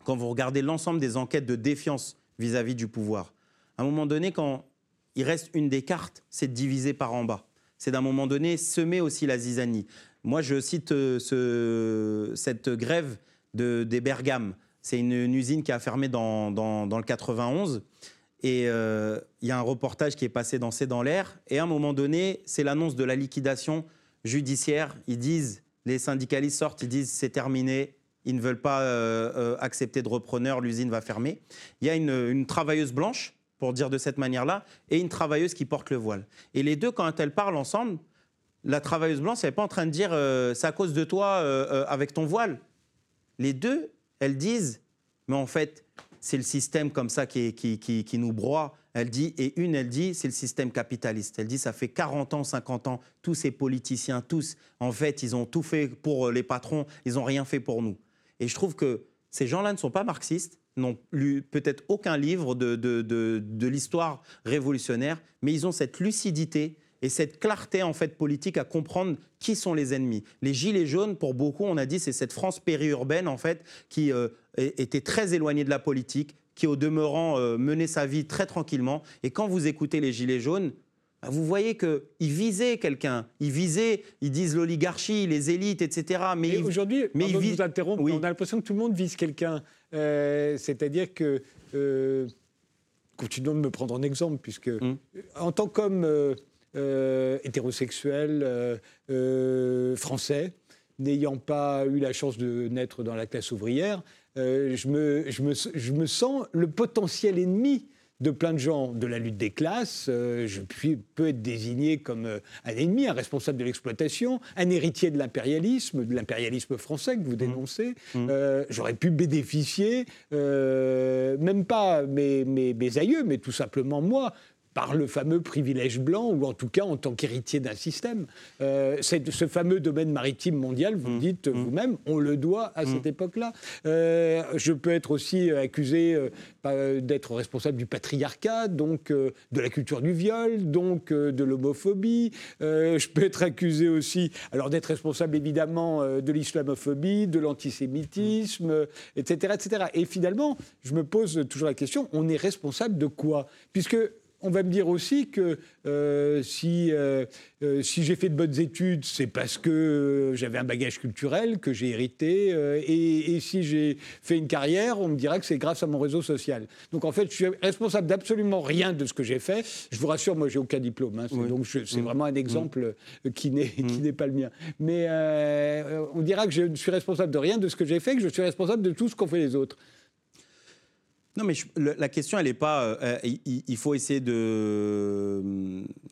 quand vous regardez l'ensemble des enquêtes de défiance vis-à-vis du pouvoir, à un moment donné, quand il reste une des cartes, c'est de diviser par en bas. C'est d'un moment donné semer aussi la zizanie. Moi, je cite ce, cette grève de, des Bergames. C'est une, usine qui a fermé dans, le 91. Et euh, il y a un reportage qui est passé dans C'est dans l'air. Et à un moment donné, c'est l'annonce de la liquidation judiciaire. Ils disent, les syndicalistes sortent, ils disent c'est terminé. Ils ne veulent pas euh, euh, accepter de repreneur, l'usine va fermer. Il y a une, travailleuse blanche, pour dire de cette manière-là, et une travailleuse qui porte le voile. Et les deux, quand elles parlent ensemble, la travailleuse blanche, elle n'est pas en train de dire c'est à cause de toi avec ton voile. Les deux, elles disent, mais en fait, c'est le système comme ça qui, nous broie. Elle dit, et une, elle dit, c'est le système capitaliste. Elle dit, ça fait 40 ans, 50 ans, tous ces politiciens, tous, en fait, ils ont tout fait pour les patrons, ils n'ont rien fait pour nous. Et je trouve que ces gens-là ne sont pas marxistes, n'ont lu peut-être aucun livre de l'histoire révolutionnaire, mais ils ont cette lucidité et cette clarté en fait politique à comprendre qui sont les ennemis. Les gilets jaunes, pour beaucoup, on a dit, c'est cette France périurbaine en fait qui euh, était très éloignée de la politique, qui au demeurant menait sa vie très tranquillement. Et quand vous écoutez les Gilets jaunes, bah, vous voyez qu'ils visaient quelqu'un, ils visaient, ils disent l'oligarchie, les élites, etc. Mais aujourd'hui, mais ils vous interrompre, on a l'impression que tout le monde vise quelqu'un. Euh, c'est-à-dire que, euh, continuons de me prendre en exemple, puisque hum. en tant qu'homme euh, hétérosexuel français, n'ayant pas eu la chance de naître dans la classe ouvrière, je me, je, me, je me sens le potentiel ennemi de plein de gens de la lutte des classes. Euh, je peux être désigné comme euh, un ennemi, un responsable de l'exploitation, un héritier de l'impérialisme, de l'impérialisme français que vous mmh. dénoncez. Mmh. Euh, j'aurais pu bénéficier, même pas mes, mes, aïeux, mais tout simplement moi, par le fameux privilège blanc, ou en tout cas en tant qu'héritier d'un système. Euh, ce fameux domaine maritime mondial, vous mmh. dites mmh. vous-même, on le doit à cette mmh. époque-là. Euh, je peux être aussi accusé euh, d'être responsable du patriarcat, donc euh, de la culture du viol, donc de l'homophobie. je peux être accusé aussi, alors d'être responsable évidemment de l'islamophobie, de l'antisémitisme, etc., etc. Et finalement, je me pose toujours la question, on est responsable de quoi? Puisque on va me dire aussi que euh, si, euh, euh, si j'ai fait de bonnes études, c'est parce que j'avais un bagage culturel que j'ai hérité. Et, si j'ai fait une carrière, on me dira que c'est grâce à mon réseau social. Donc en fait, je suis responsable d'absolument rien de ce que j'ai fait. Je vous rassure, moi, j'ai aucun diplôme. Hein. Donc c'est mmh. vraiment un exemple mmh. qui n'est pas le mien. Mais on dira que je ne suis responsable de rien de ce que j'ai fait, que je suis responsable de tout ce qu'ont fait les autres. Non, mais la question, elle n'est pas. Euh, il, faut essayer de,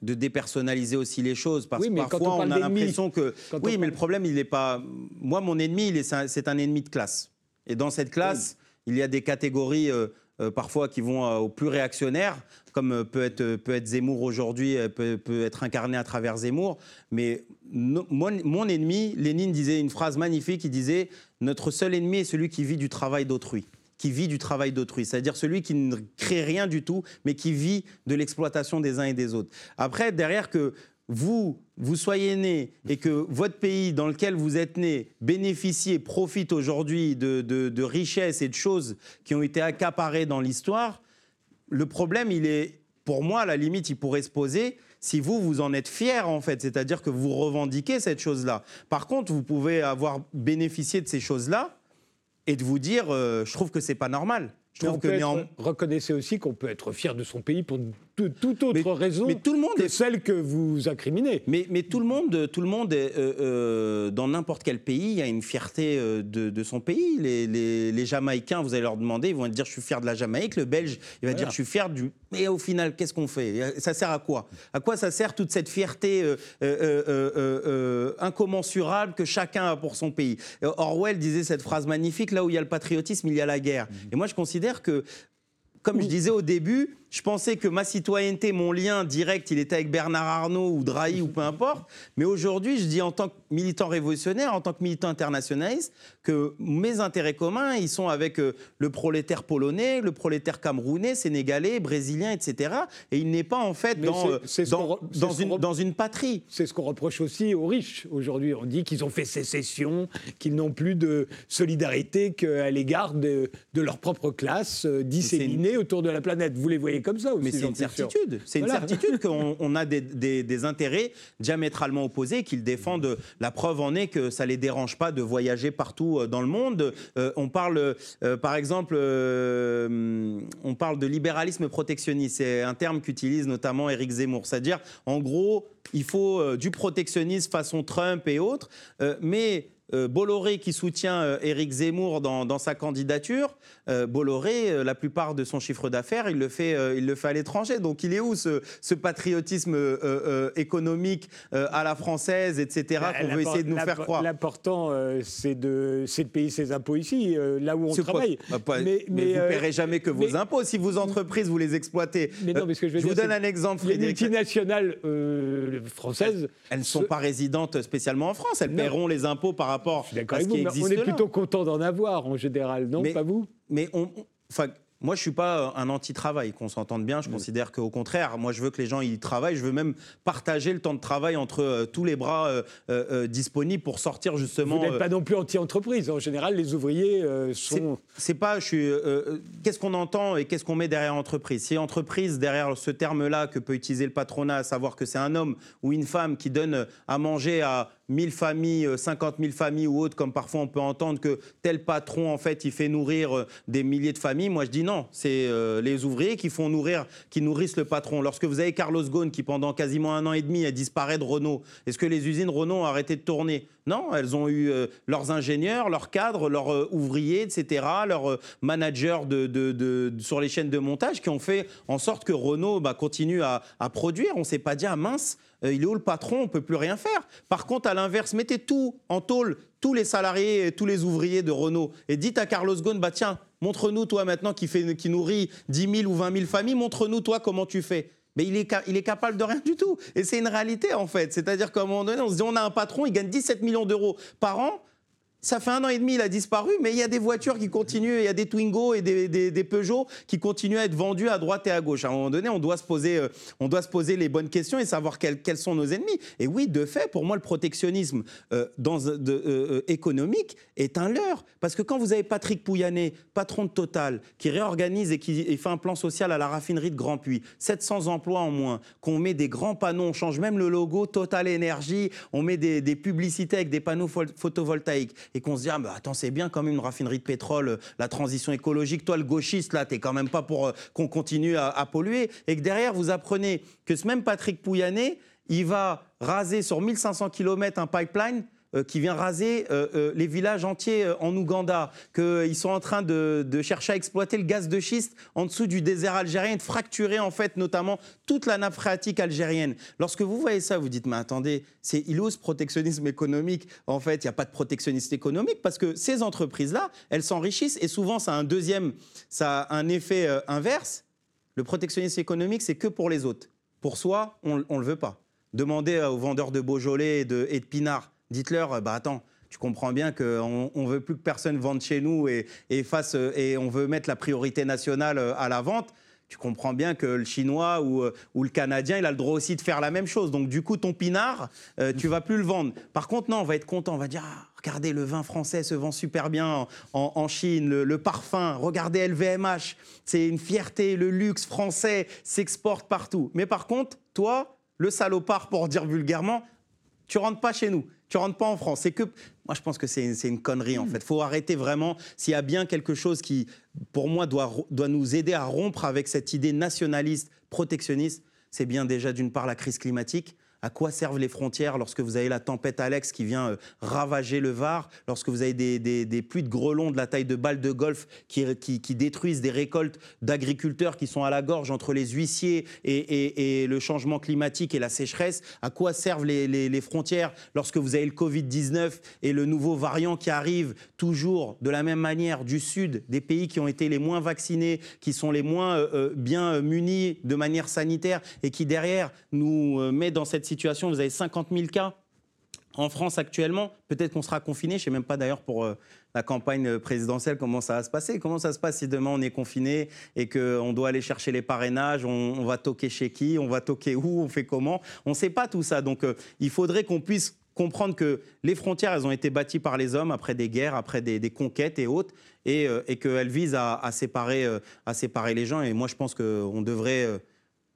de dépersonnaliser aussi les choses. Parce que parfois, on, a l'impression que. Oui, mais le problème, il n'est pas. Moi, mon ennemi, c'est un, ennemi de classe. Et dans cette classe, il y a des catégories. Euh, euh, parfois qui vont au plus réactionnaire, comme peut être, peut être Zemmour aujourd'hui, peut, peut, être incarné à travers Zemmour. Mais mon ennemi, Lénine disait une phrase magnifique, il disait « Notre seul ennemi est celui qui vit du travail d'autrui » qui vit du travail d'autrui, c'est-à-dire celui qui ne crée rien du tout, mais qui vit de l'exploitation des uns et des autres. Après, derrière que vous, vous soyez né et que votre pays dans lequel vous êtes né bénéficie profite aujourd'hui de, de, richesses et de choses qui ont été accaparées dans l'histoire, le problème, il est, pour moi, à la limite, il pourrait se poser si vous, vous en êtes fier, en fait, c'est-à-dire que vous revendiquez cette chose-là. Par contre, vous pouvez avoir bénéficié de ces choses-là et de vous dire, euh, je trouve que c'est pas normal. Je trouve que reconnaissez aussi qu'on peut être fier de son pays pour toute autre raison mais tout le monde que est... celle que vous incriminez. Mais, mais tout le monde, tout le monde est, euh, euh, dans n'importe quel pays, a une fierté euh, de, son pays. Les, les, Jamaïcains, vous allez leur demander, ils vont dire je suis fier de la Jamaïque. Le Belge, il va dire je suis fier du. Mais au final, qu'est-ce qu'on fait? Ça sert à quoi? À quoi ça sert toute cette fierté incommensurable que chacun a pour son pays? Orwell disait cette phrase magnifique là où il y a le patriotisme, il y a la guerre. Mmh. Et moi, je considère que comme je disais au début, je pensais que ma citoyenneté, mon lien direct, il était avec Bernard Arnault ou Drahi ou peu importe. Mais aujourd'hui, je dis en tant que militant révolutionnaire, en tant que militant internationaliste, que mes intérêts communs, ils sont avec euh, le prolétaire polonais, le prolétaire camerounais, sénégalais, brésilien, etc. Et il n'est pas en fait dans, dans, une, dans une patrie. C'est ce qu'on reproche aussi aux riches aujourd'hui. On dit qu'ils ont fait sécession, qu'ils n'ont plus de solidarité qu'à l'égard de, de, leur propre classe euh, disséminée autour de la planète. Vous les voyez comme ça aussi. Mais c'est une certitude. C'est une certitude qu'on a des, intérêts diamétralement opposés qu'ils défendent. La preuve en est que ça les dérange pas de voyager partout euh, dans le monde. Euh, on parle, euh, par exemple, on parle de libéralisme protectionniste. C'est un terme qu'utilise notamment Éric Zemmour. C'est-à-dire, en gros, il faut du protectionnisme façon Trump et autres, mais Bolloré qui soutient Éric Zemmour dans, sa candidature, euh, Bolloré, euh, la plupart de son chiffre d'affaires, il le fait, euh, il le fait à l'étranger. Donc il est où ce, patriotisme économique à la française, etc. Bah, qu'on veut essayer de nous faire croire? L'important, c'est de, de, payer ses impôts ici, là où on travaille. Bah, mais, vous ne paierez jamais que vos impôts si vos entreprises vous les exploitez. Mais non, mais ce que je, veux je vous donne un exemple. Les multinationales françaises, elles ne sont pas résidentes spécialement en France. Elles paieront les impôts par rapport à ce qui existe On est plutôt content d'en avoir en général, non Pas vous? mais on, moi, je suis pas un anti-travail, qu'on s'entende bien. Je considère qu'au contraire, moi, je veux que les gens y travaillent. Je veux même partager le temps de travail entre euh, tous les bras euh, euh, disponibles pour sortir justement. Vous n'êtes pas non plus anti-entreprise. En général, les ouvriers sont. C'est pas. Je suis. qu'est-ce qu'on entend et qu'est-ce qu'on met derrière entreprise? Si entreprise derrière ce terme-là que peut utiliser le patronat, à savoir que c'est un homme ou une femme qui donne à manger à 1000 familles, 50 000 familles ou autres, comme parfois on peut entendre que tel patron, en fait, il fait nourrir des milliers de familles. Moi, je dis non, c'est euh, les ouvriers qui font nourrir, qui nourrissent le patron. Lorsque vous avez Carlos Ghosn qui, pendant quasiment un an et demi, a disparu de Renault, est-ce que les usines Renault ont arrêté de tourner? Non, elles ont eu euh, leurs ingénieurs, leurs cadres, leurs euh, ouvriers, etc., leurs managers sur les chaînes de montage qui ont fait en sorte que Renault bah, continue à, produire. On ne s'est pas dit, ah mince, il est où le patron? On ne peut plus rien faire. Par contre, à l'inverse, mettez tout en tôle, tous les salariés et tous les ouvriers de Renault, et dites à Carlos Ghosn, bah tiens, Montre-nous, toi, maintenant, qui, fait, qui nourrit 10 000 ou 20 000 familles, montre-nous, toi, comment tu fais. Mais il est, il est capable de rien du tout. Et c'est une réalité, en fait. C'est-à-dire qu'à un moment donné, on se dit, on a un patron, il gagne 17 millions d'euros par an. Ça fait un an et demi, il a disparu, mais il y a des voitures qui continuent, il y a des Twingo et des, des, Peugeot qui continuent à être vendus à droite et à gauche. À un moment donné, on doit se poser, euh, on doit se poser les bonnes questions et savoir quels, sont nos ennemis. Et oui, de fait, pour moi, le protectionnisme euh, euh, économique est un leurre. Parce que quand vous avez Patrick Pouyanné, patron de Total, qui réorganise et qui fait un plan social à la raffinerie de Grand Puy, 700 emplois en moins, qu'on met des grands panneaux, on change même le logo Total Énergie, on met des publicités avec des panneaux photovoltaïques et qu'on se dit, ah, bah, attends, c'est bien quand même une raffinerie de pétrole, la transition écologique. Toi, le gauchiste, là, t'es quand même pas pour euh, qu'on continue à, polluer. Et que derrière, vous apprenez que ce même Patrick Pouyanné, il va raser sur 1500 km un pipeline qui vient raser euh, euh, les villages entiers en Ouganda, qu'ils sont en train de, chercher à exploiter le gaz de schiste en dessous du désert algérien et de fracturer en fait notamment toute la nappe phréatique algérienne. Lorsque vous voyez ça, vous dites mais attendez, c'est il protectionnisme économique En fait, il n'y a pas de protectionnisme économique parce que ces entreprises-là, elles s'enrichissent et souvent ça a un deuxième, ça a un effet inverse. Le protectionnisme économique, c'est que pour les autres. Pour soi, on ne le veut pas. Demandez aux vendeurs de Beaujolais et de, et de Pinard Dites-leur, bah attends, tu comprends bien qu'on ne veut plus que personne vende chez nous et, fasse, et on veut mettre la priorité nationale euh, à la vente. Tu comprends bien que le Chinois ou, euh, le Canadien, il a le droit aussi de faire la même chose. Donc, du coup, ton pinard, euh, tu vas plus le vendre. Par contre, non, on va être content. On va dire, ah, regardez, le vin français se vend super bien en, Chine. Le, parfum, regardez LVMH. C'est une fierté. Le luxe français s'exporte partout. Mais par contre, toi, le salopard, pour dire vulgairement, tu rentres pas chez nous tu rentres pas en France. C'est que moi, je pense que c'est une, connerie en hmm. fait. Il faut arrêter vraiment. S'il y a bien quelque chose qui, pour moi, doit, doit nous aider à rompre avec cette idée nationaliste, protectionniste, c'est bien déjà d'une part la crise climatique, à quoi servent les frontières lorsque vous avez la tempête Alex qui vient euh, ravager le Var, lorsque vous avez des, pluies de grelons de la taille de balles de golf qui, détruisent des récoltes d'agriculteurs qui sont à la gorge entre les huissiers et, le changement climatique et la sécheresse? À quoi servent les, frontières lorsque vous avez le Covid-19 et le nouveau variant qui arrive toujours de la même manière du sud, des pays qui ont été les moins vaccinés, qui sont les moins euh, euh, bien munis de manière sanitaire et qui derrière nous met dans cette vous avez 50 000 cas en France actuellement. Peut-être qu'on sera confiné. Je ne sais même pas d'ailleurs pour euh, la campagne présidentielle comment ça va se passer. Comment ça se passe si demain on est confiné et qu'on doit aller chercher les parrainages on, va toquer chez qui On va toquer où On fait comment? On ne sait pas tout ça. Donc euh, il faudrait qu'on puisse comprendre que les frontières, elles ont été bâties par les hommes après des guerres, après des, conquêtes et autres, et, euh, qu'elles visent à séparer les gens. Et moi, je pense qu'on devrait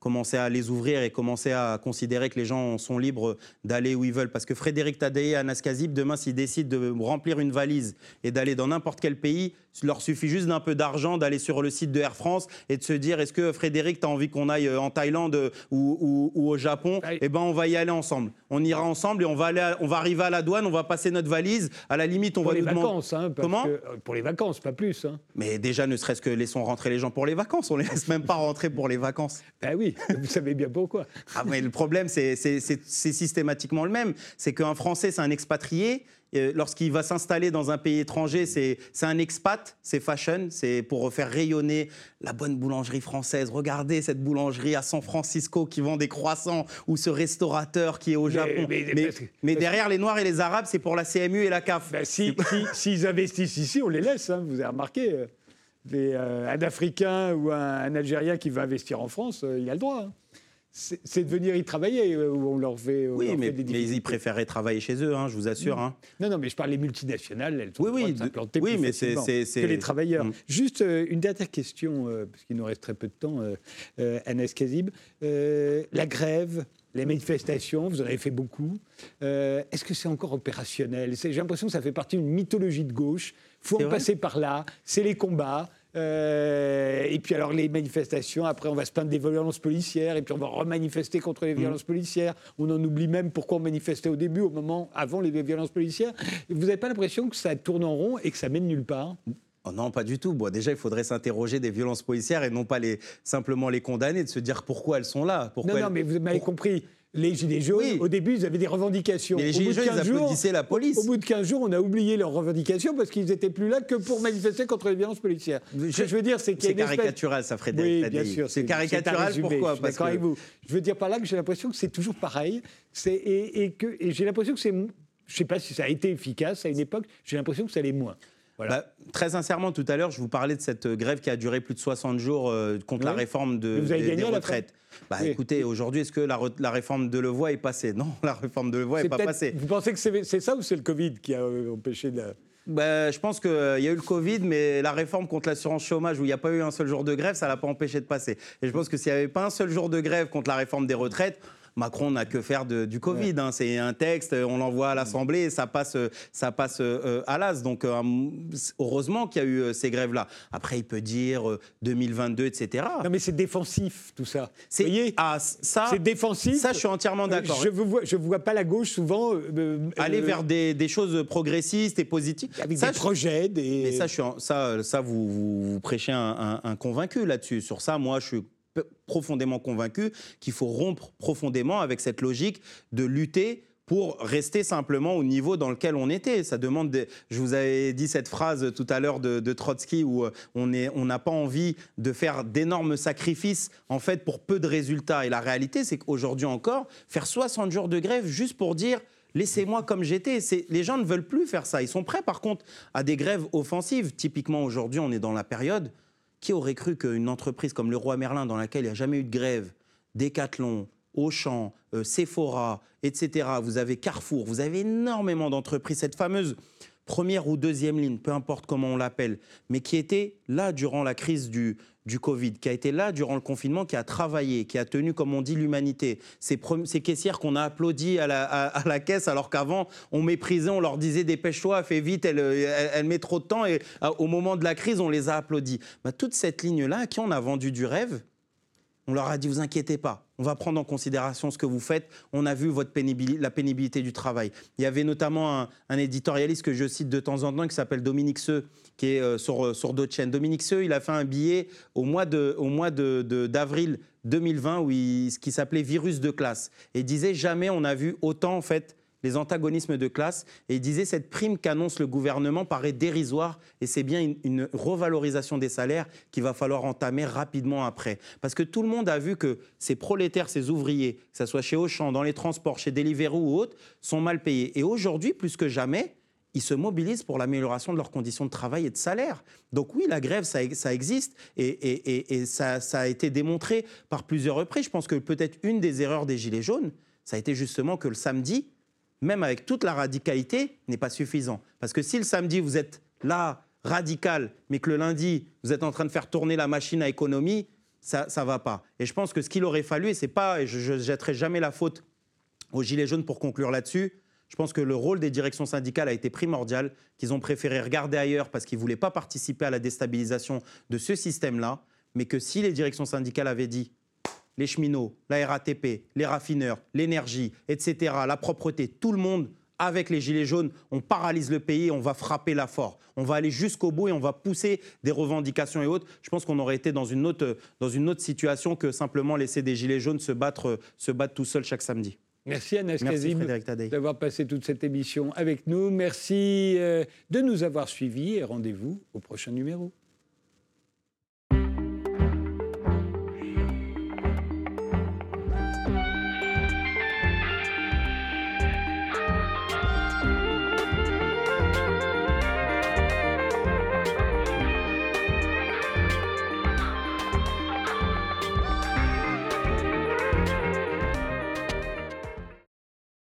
commencer à les ouvrir et commencer à considérer que les gens sont libres d'aller où ils veulent. Parce que Frédéric Tadei et Anas Kazib, demain, s'ils décident de remplir une valise et d'aller dans n'importe quel pays, il leur suffit juste d'un peu d'argent, d'aller sur le site de Air France et de se dire est-ce que Frédéric, tu as envie qu'on aille euh, en Thaïlande euh, ou, au Japon Eh bien, on va y aller ensemble. On ira ensemble et on va, aller on va arriver à la douane, on va passer notre valise. À la limite, on pour va les vacances, hein, Comment euh, Pour les vacances, pas plus. Hein. Mais déjà, ne serait-ce que laissons rentrer les gens pour les vacances. On les laisse même pas rentrer pour les vacances. Ben oui, vous savez bien pourquoi. Ah, mais le problème, c'est systématiquement le même. C'est qu'un Français, c'est un expatrié lorsqu'il va s'installer dans un pays étranger, c'est un expat, c'est fashion, c'est pour faire rayonner la bonne boulangerie française. Regardez cette boulangerie à San Francisco qui vend des croissants ou ce restaurateur qui est au Japon. Mais, derrière les Noirs et les Arabes, c'est pour la CMU et la CAF. Ben, S'ils si, investissent ici, on les laisse, hein, vous avez remarqué. Euh. un Africain ou un, Algérien qui veut investir en France, il a le droit. Hein c'est de venir y travailler euh, où on leur fait. oui, mais, ils préféraient travailler chez eux, hein, je vous assure. Hein. Non, non, mais je parle des multinationales, elles sont oui, oui, oui, mais c'est que les travailleurs. Mm. Juste euh, une dernière question, euh, parce qu'il nous reste très peu de temps, euh, Anas Kazib. la grève, les manifestations, vous en avez fait beaucoup. Est-ce que c'est encore opérationnel? J'ai l'impression que ça fait partie d'une mythologie de gauche. Il faut en passer par là. C'est les combats. Euh, et puis alors les manifestations, après on va se plaindre des violences policières, et puis on va remanifester contre les mmh. violences policières. On en oublie même pourquoi on manifestait au début, au moment avant les violences policières. Vous n'avez pas l'impression que ça tourne en rond et que ça mène nulle part? Oh non, pas du tout. Bon, déjà, il faudrait s'interroger des violences policières et non pas les, simplement les condamner, de se dire pourquoi elles sont là. Pourquoi non, non, mais vous m'avez compris les Gilets jaunes, au début, ils avaient des revendications. Mais les Gilets jaunes, ils applaudissaient la police. Au, bout de 15 jours, on a oublié leurs revendications parce qu'ils n'étaient plus là que pour manifester contre les violences policières. Je, Ce que je veux dire, c'est qu'il C'est caricatural, ça, Frédéric. Oui, bien sûr. C'est caricatural, pourquoi? Parce que... avec vous. Je veux dire par là que j'ai l'impression que c'est toujours pareil. Et, et, que, et j'ai l'impression que c'est... Je ne sais pas si ça a été efficace à une époque, j'ai l'impression que ça l'est moins. Bah, très sincèrement, tout à l'heure, je vous parlais de cette grève qui a duré plus de 60 jours euh, contre la réforme de, des, retraites. Bah, Écoutez, aujourd'hui, est-ce que la, réforme de Levoix est passée? Non, la réforme de Levoix n'est pas passée. Vous pensez que c'est ça ou c'est le Covid qui a euh, empêché de... Bah, je pense qu'il euh, y a eu le Covid, mais la réforme contre l'assurance chômage, où il n'y a pas eu un seul jour de grève, ça ne l'a pas empêché de passer. Et je pense que s'il n'y avait pas un seul jour de grève contre la réforme des retraites, Macron n'a que faire du Covid. Hein. C'est un texte, on l'envoie à l'Assemblée, ça passe, ça passe euh, à l'as. Donc euh, heureusement qu'il y a eu euh, ces grèves-là. Après, il peut dire 2022, etc. Non, mais c'est défensif tout ça. Vous voyez ah, ça, c'est défensif. Ça, je suis entièrement d'accord. Je ne vois, je vois pas la gauche souvent aller vers des, choses progressistes et positives. Avec des projets, des. Mais ça, je suis ça, ça vous, vous, prêchez un, un convaincu là-dessus. Sur ça, moi, je suis profondément convaincu qu'il faut rompre profondément avec cette logique de lutter pour rester simplement au niveau dans lequel on était. Ça demande, je vous avais dit cette phrase tout à l'heure de, Trotsky où euh, on n'a on pas envie de faire d'énormes sacrifices en fait pour peu de résultats. Et la réalité, c'est qu'aujourd'hui encore, faire 60 jours de grève juste pour dire laissez-moi comme j'étais. Les gens ne veulent plus faire ça. Ils sont prêts, par contre, à des grèves offensives. Typiquement, aujourd'hui, on est dans la période qui aurait cru qu'une entreprise comme le Roi Merlin, dans laquelle il n'y a jamais eu de grève, Decathlon, Auchan, euh, Sephora, etc., vous avez Carrefour, vous avez énormément d'entreprises, cette fameuse première ou deuxième ligne, peu importe comment on l'appelle, mais qui était là durant la crise du, du Covid, qui a été là durant le confinement, qui a travaillé, qui a tenu, comme on dit, l'humanité. Ces, ces, caissières qu'on a applaudi à la, caisse, alors qu'avant, on méprisait, on leur disait dépêche-toi, fais vite, elle, met trop de temps, et au moment de la crise, on les a applaudis. Bah, toute cette ligne-là, à qui on a vendu du rêve, on leur a dit, vous inquiétez pas, on va prendre en considération ce que vous faites. On a vu votre la pénibilité du travail. Il y avait notamment un, éditorialiste que je cite de temps en temps qui s'appelle Dominique Seux, qui est euh, sur, euh, sur d'autres chaînes. Dominique Seux, il a fait un billet au mois d'avril de, de, 2020 où il, qui s'appelait Virus de classe. Et il disait jamais on a vu autant en fait les antagonismes de classe. Et il disait cette prime qu'annonce le gouvernement paraît dérisoire et c'est bien une, revalorisation des salaires qu'il va falloir entamer rapidement après. Parce que tout le monde a vu que ces prolétaires, ces ouvriers, que ce soit chez Auchan, dans les transports, chez Deliveroo ou autres, sont mal payés. Et aujourd'hui, plus que jamais, ils se mobilisent pour l'amélioration de leurs conditions de travail et de salaire. Donc oui, la grève, ça, existe et, ça, ça, a été démontré par plusieurs reprises. Je pense que peut-être une des erreurs des Gilets jaunes, ça a été justement que le samedi, même avec toute la radicalité, n'est pas suffisant. Parce que si le samedi, vous êtes là, radical, mais que le lundi, vous êtes en train de faire tourner la machine à économie, ça ne va pas. Et je pense que ce qu'il aurait fallu, et c'est pas, et je ne jetterai jamais la faute aux Gilets jaunes pour conclure là-dessus, je pense que le rôle des directions syndicales a été primordial, qu'ils ont préféré regarder ailleurs parce qu'ils ne voulaient pas participer à la déstabilisation de ce système-là, mais que si les directions syndicales avaient dit les cheminots, la RATP, les raffineurs, l'énergie, etc., la propreté, tout le monde, avec les Gilets jaunes, on paralyse le pays, on va frapper là fort. On va aller jusqu'au bout et on va pousser des revendications et autres. Je pense qu'on aurait été dans une, autre, dans une autre situation que simplement laisser des Gilets jaunes se battre, se battre tout seuls chaque samedi. Merci Anas Kazim d'avoir passé toute cette émission avec nous. Merci euh, de nous avoir suivis et rendez-vous au prochain numéro.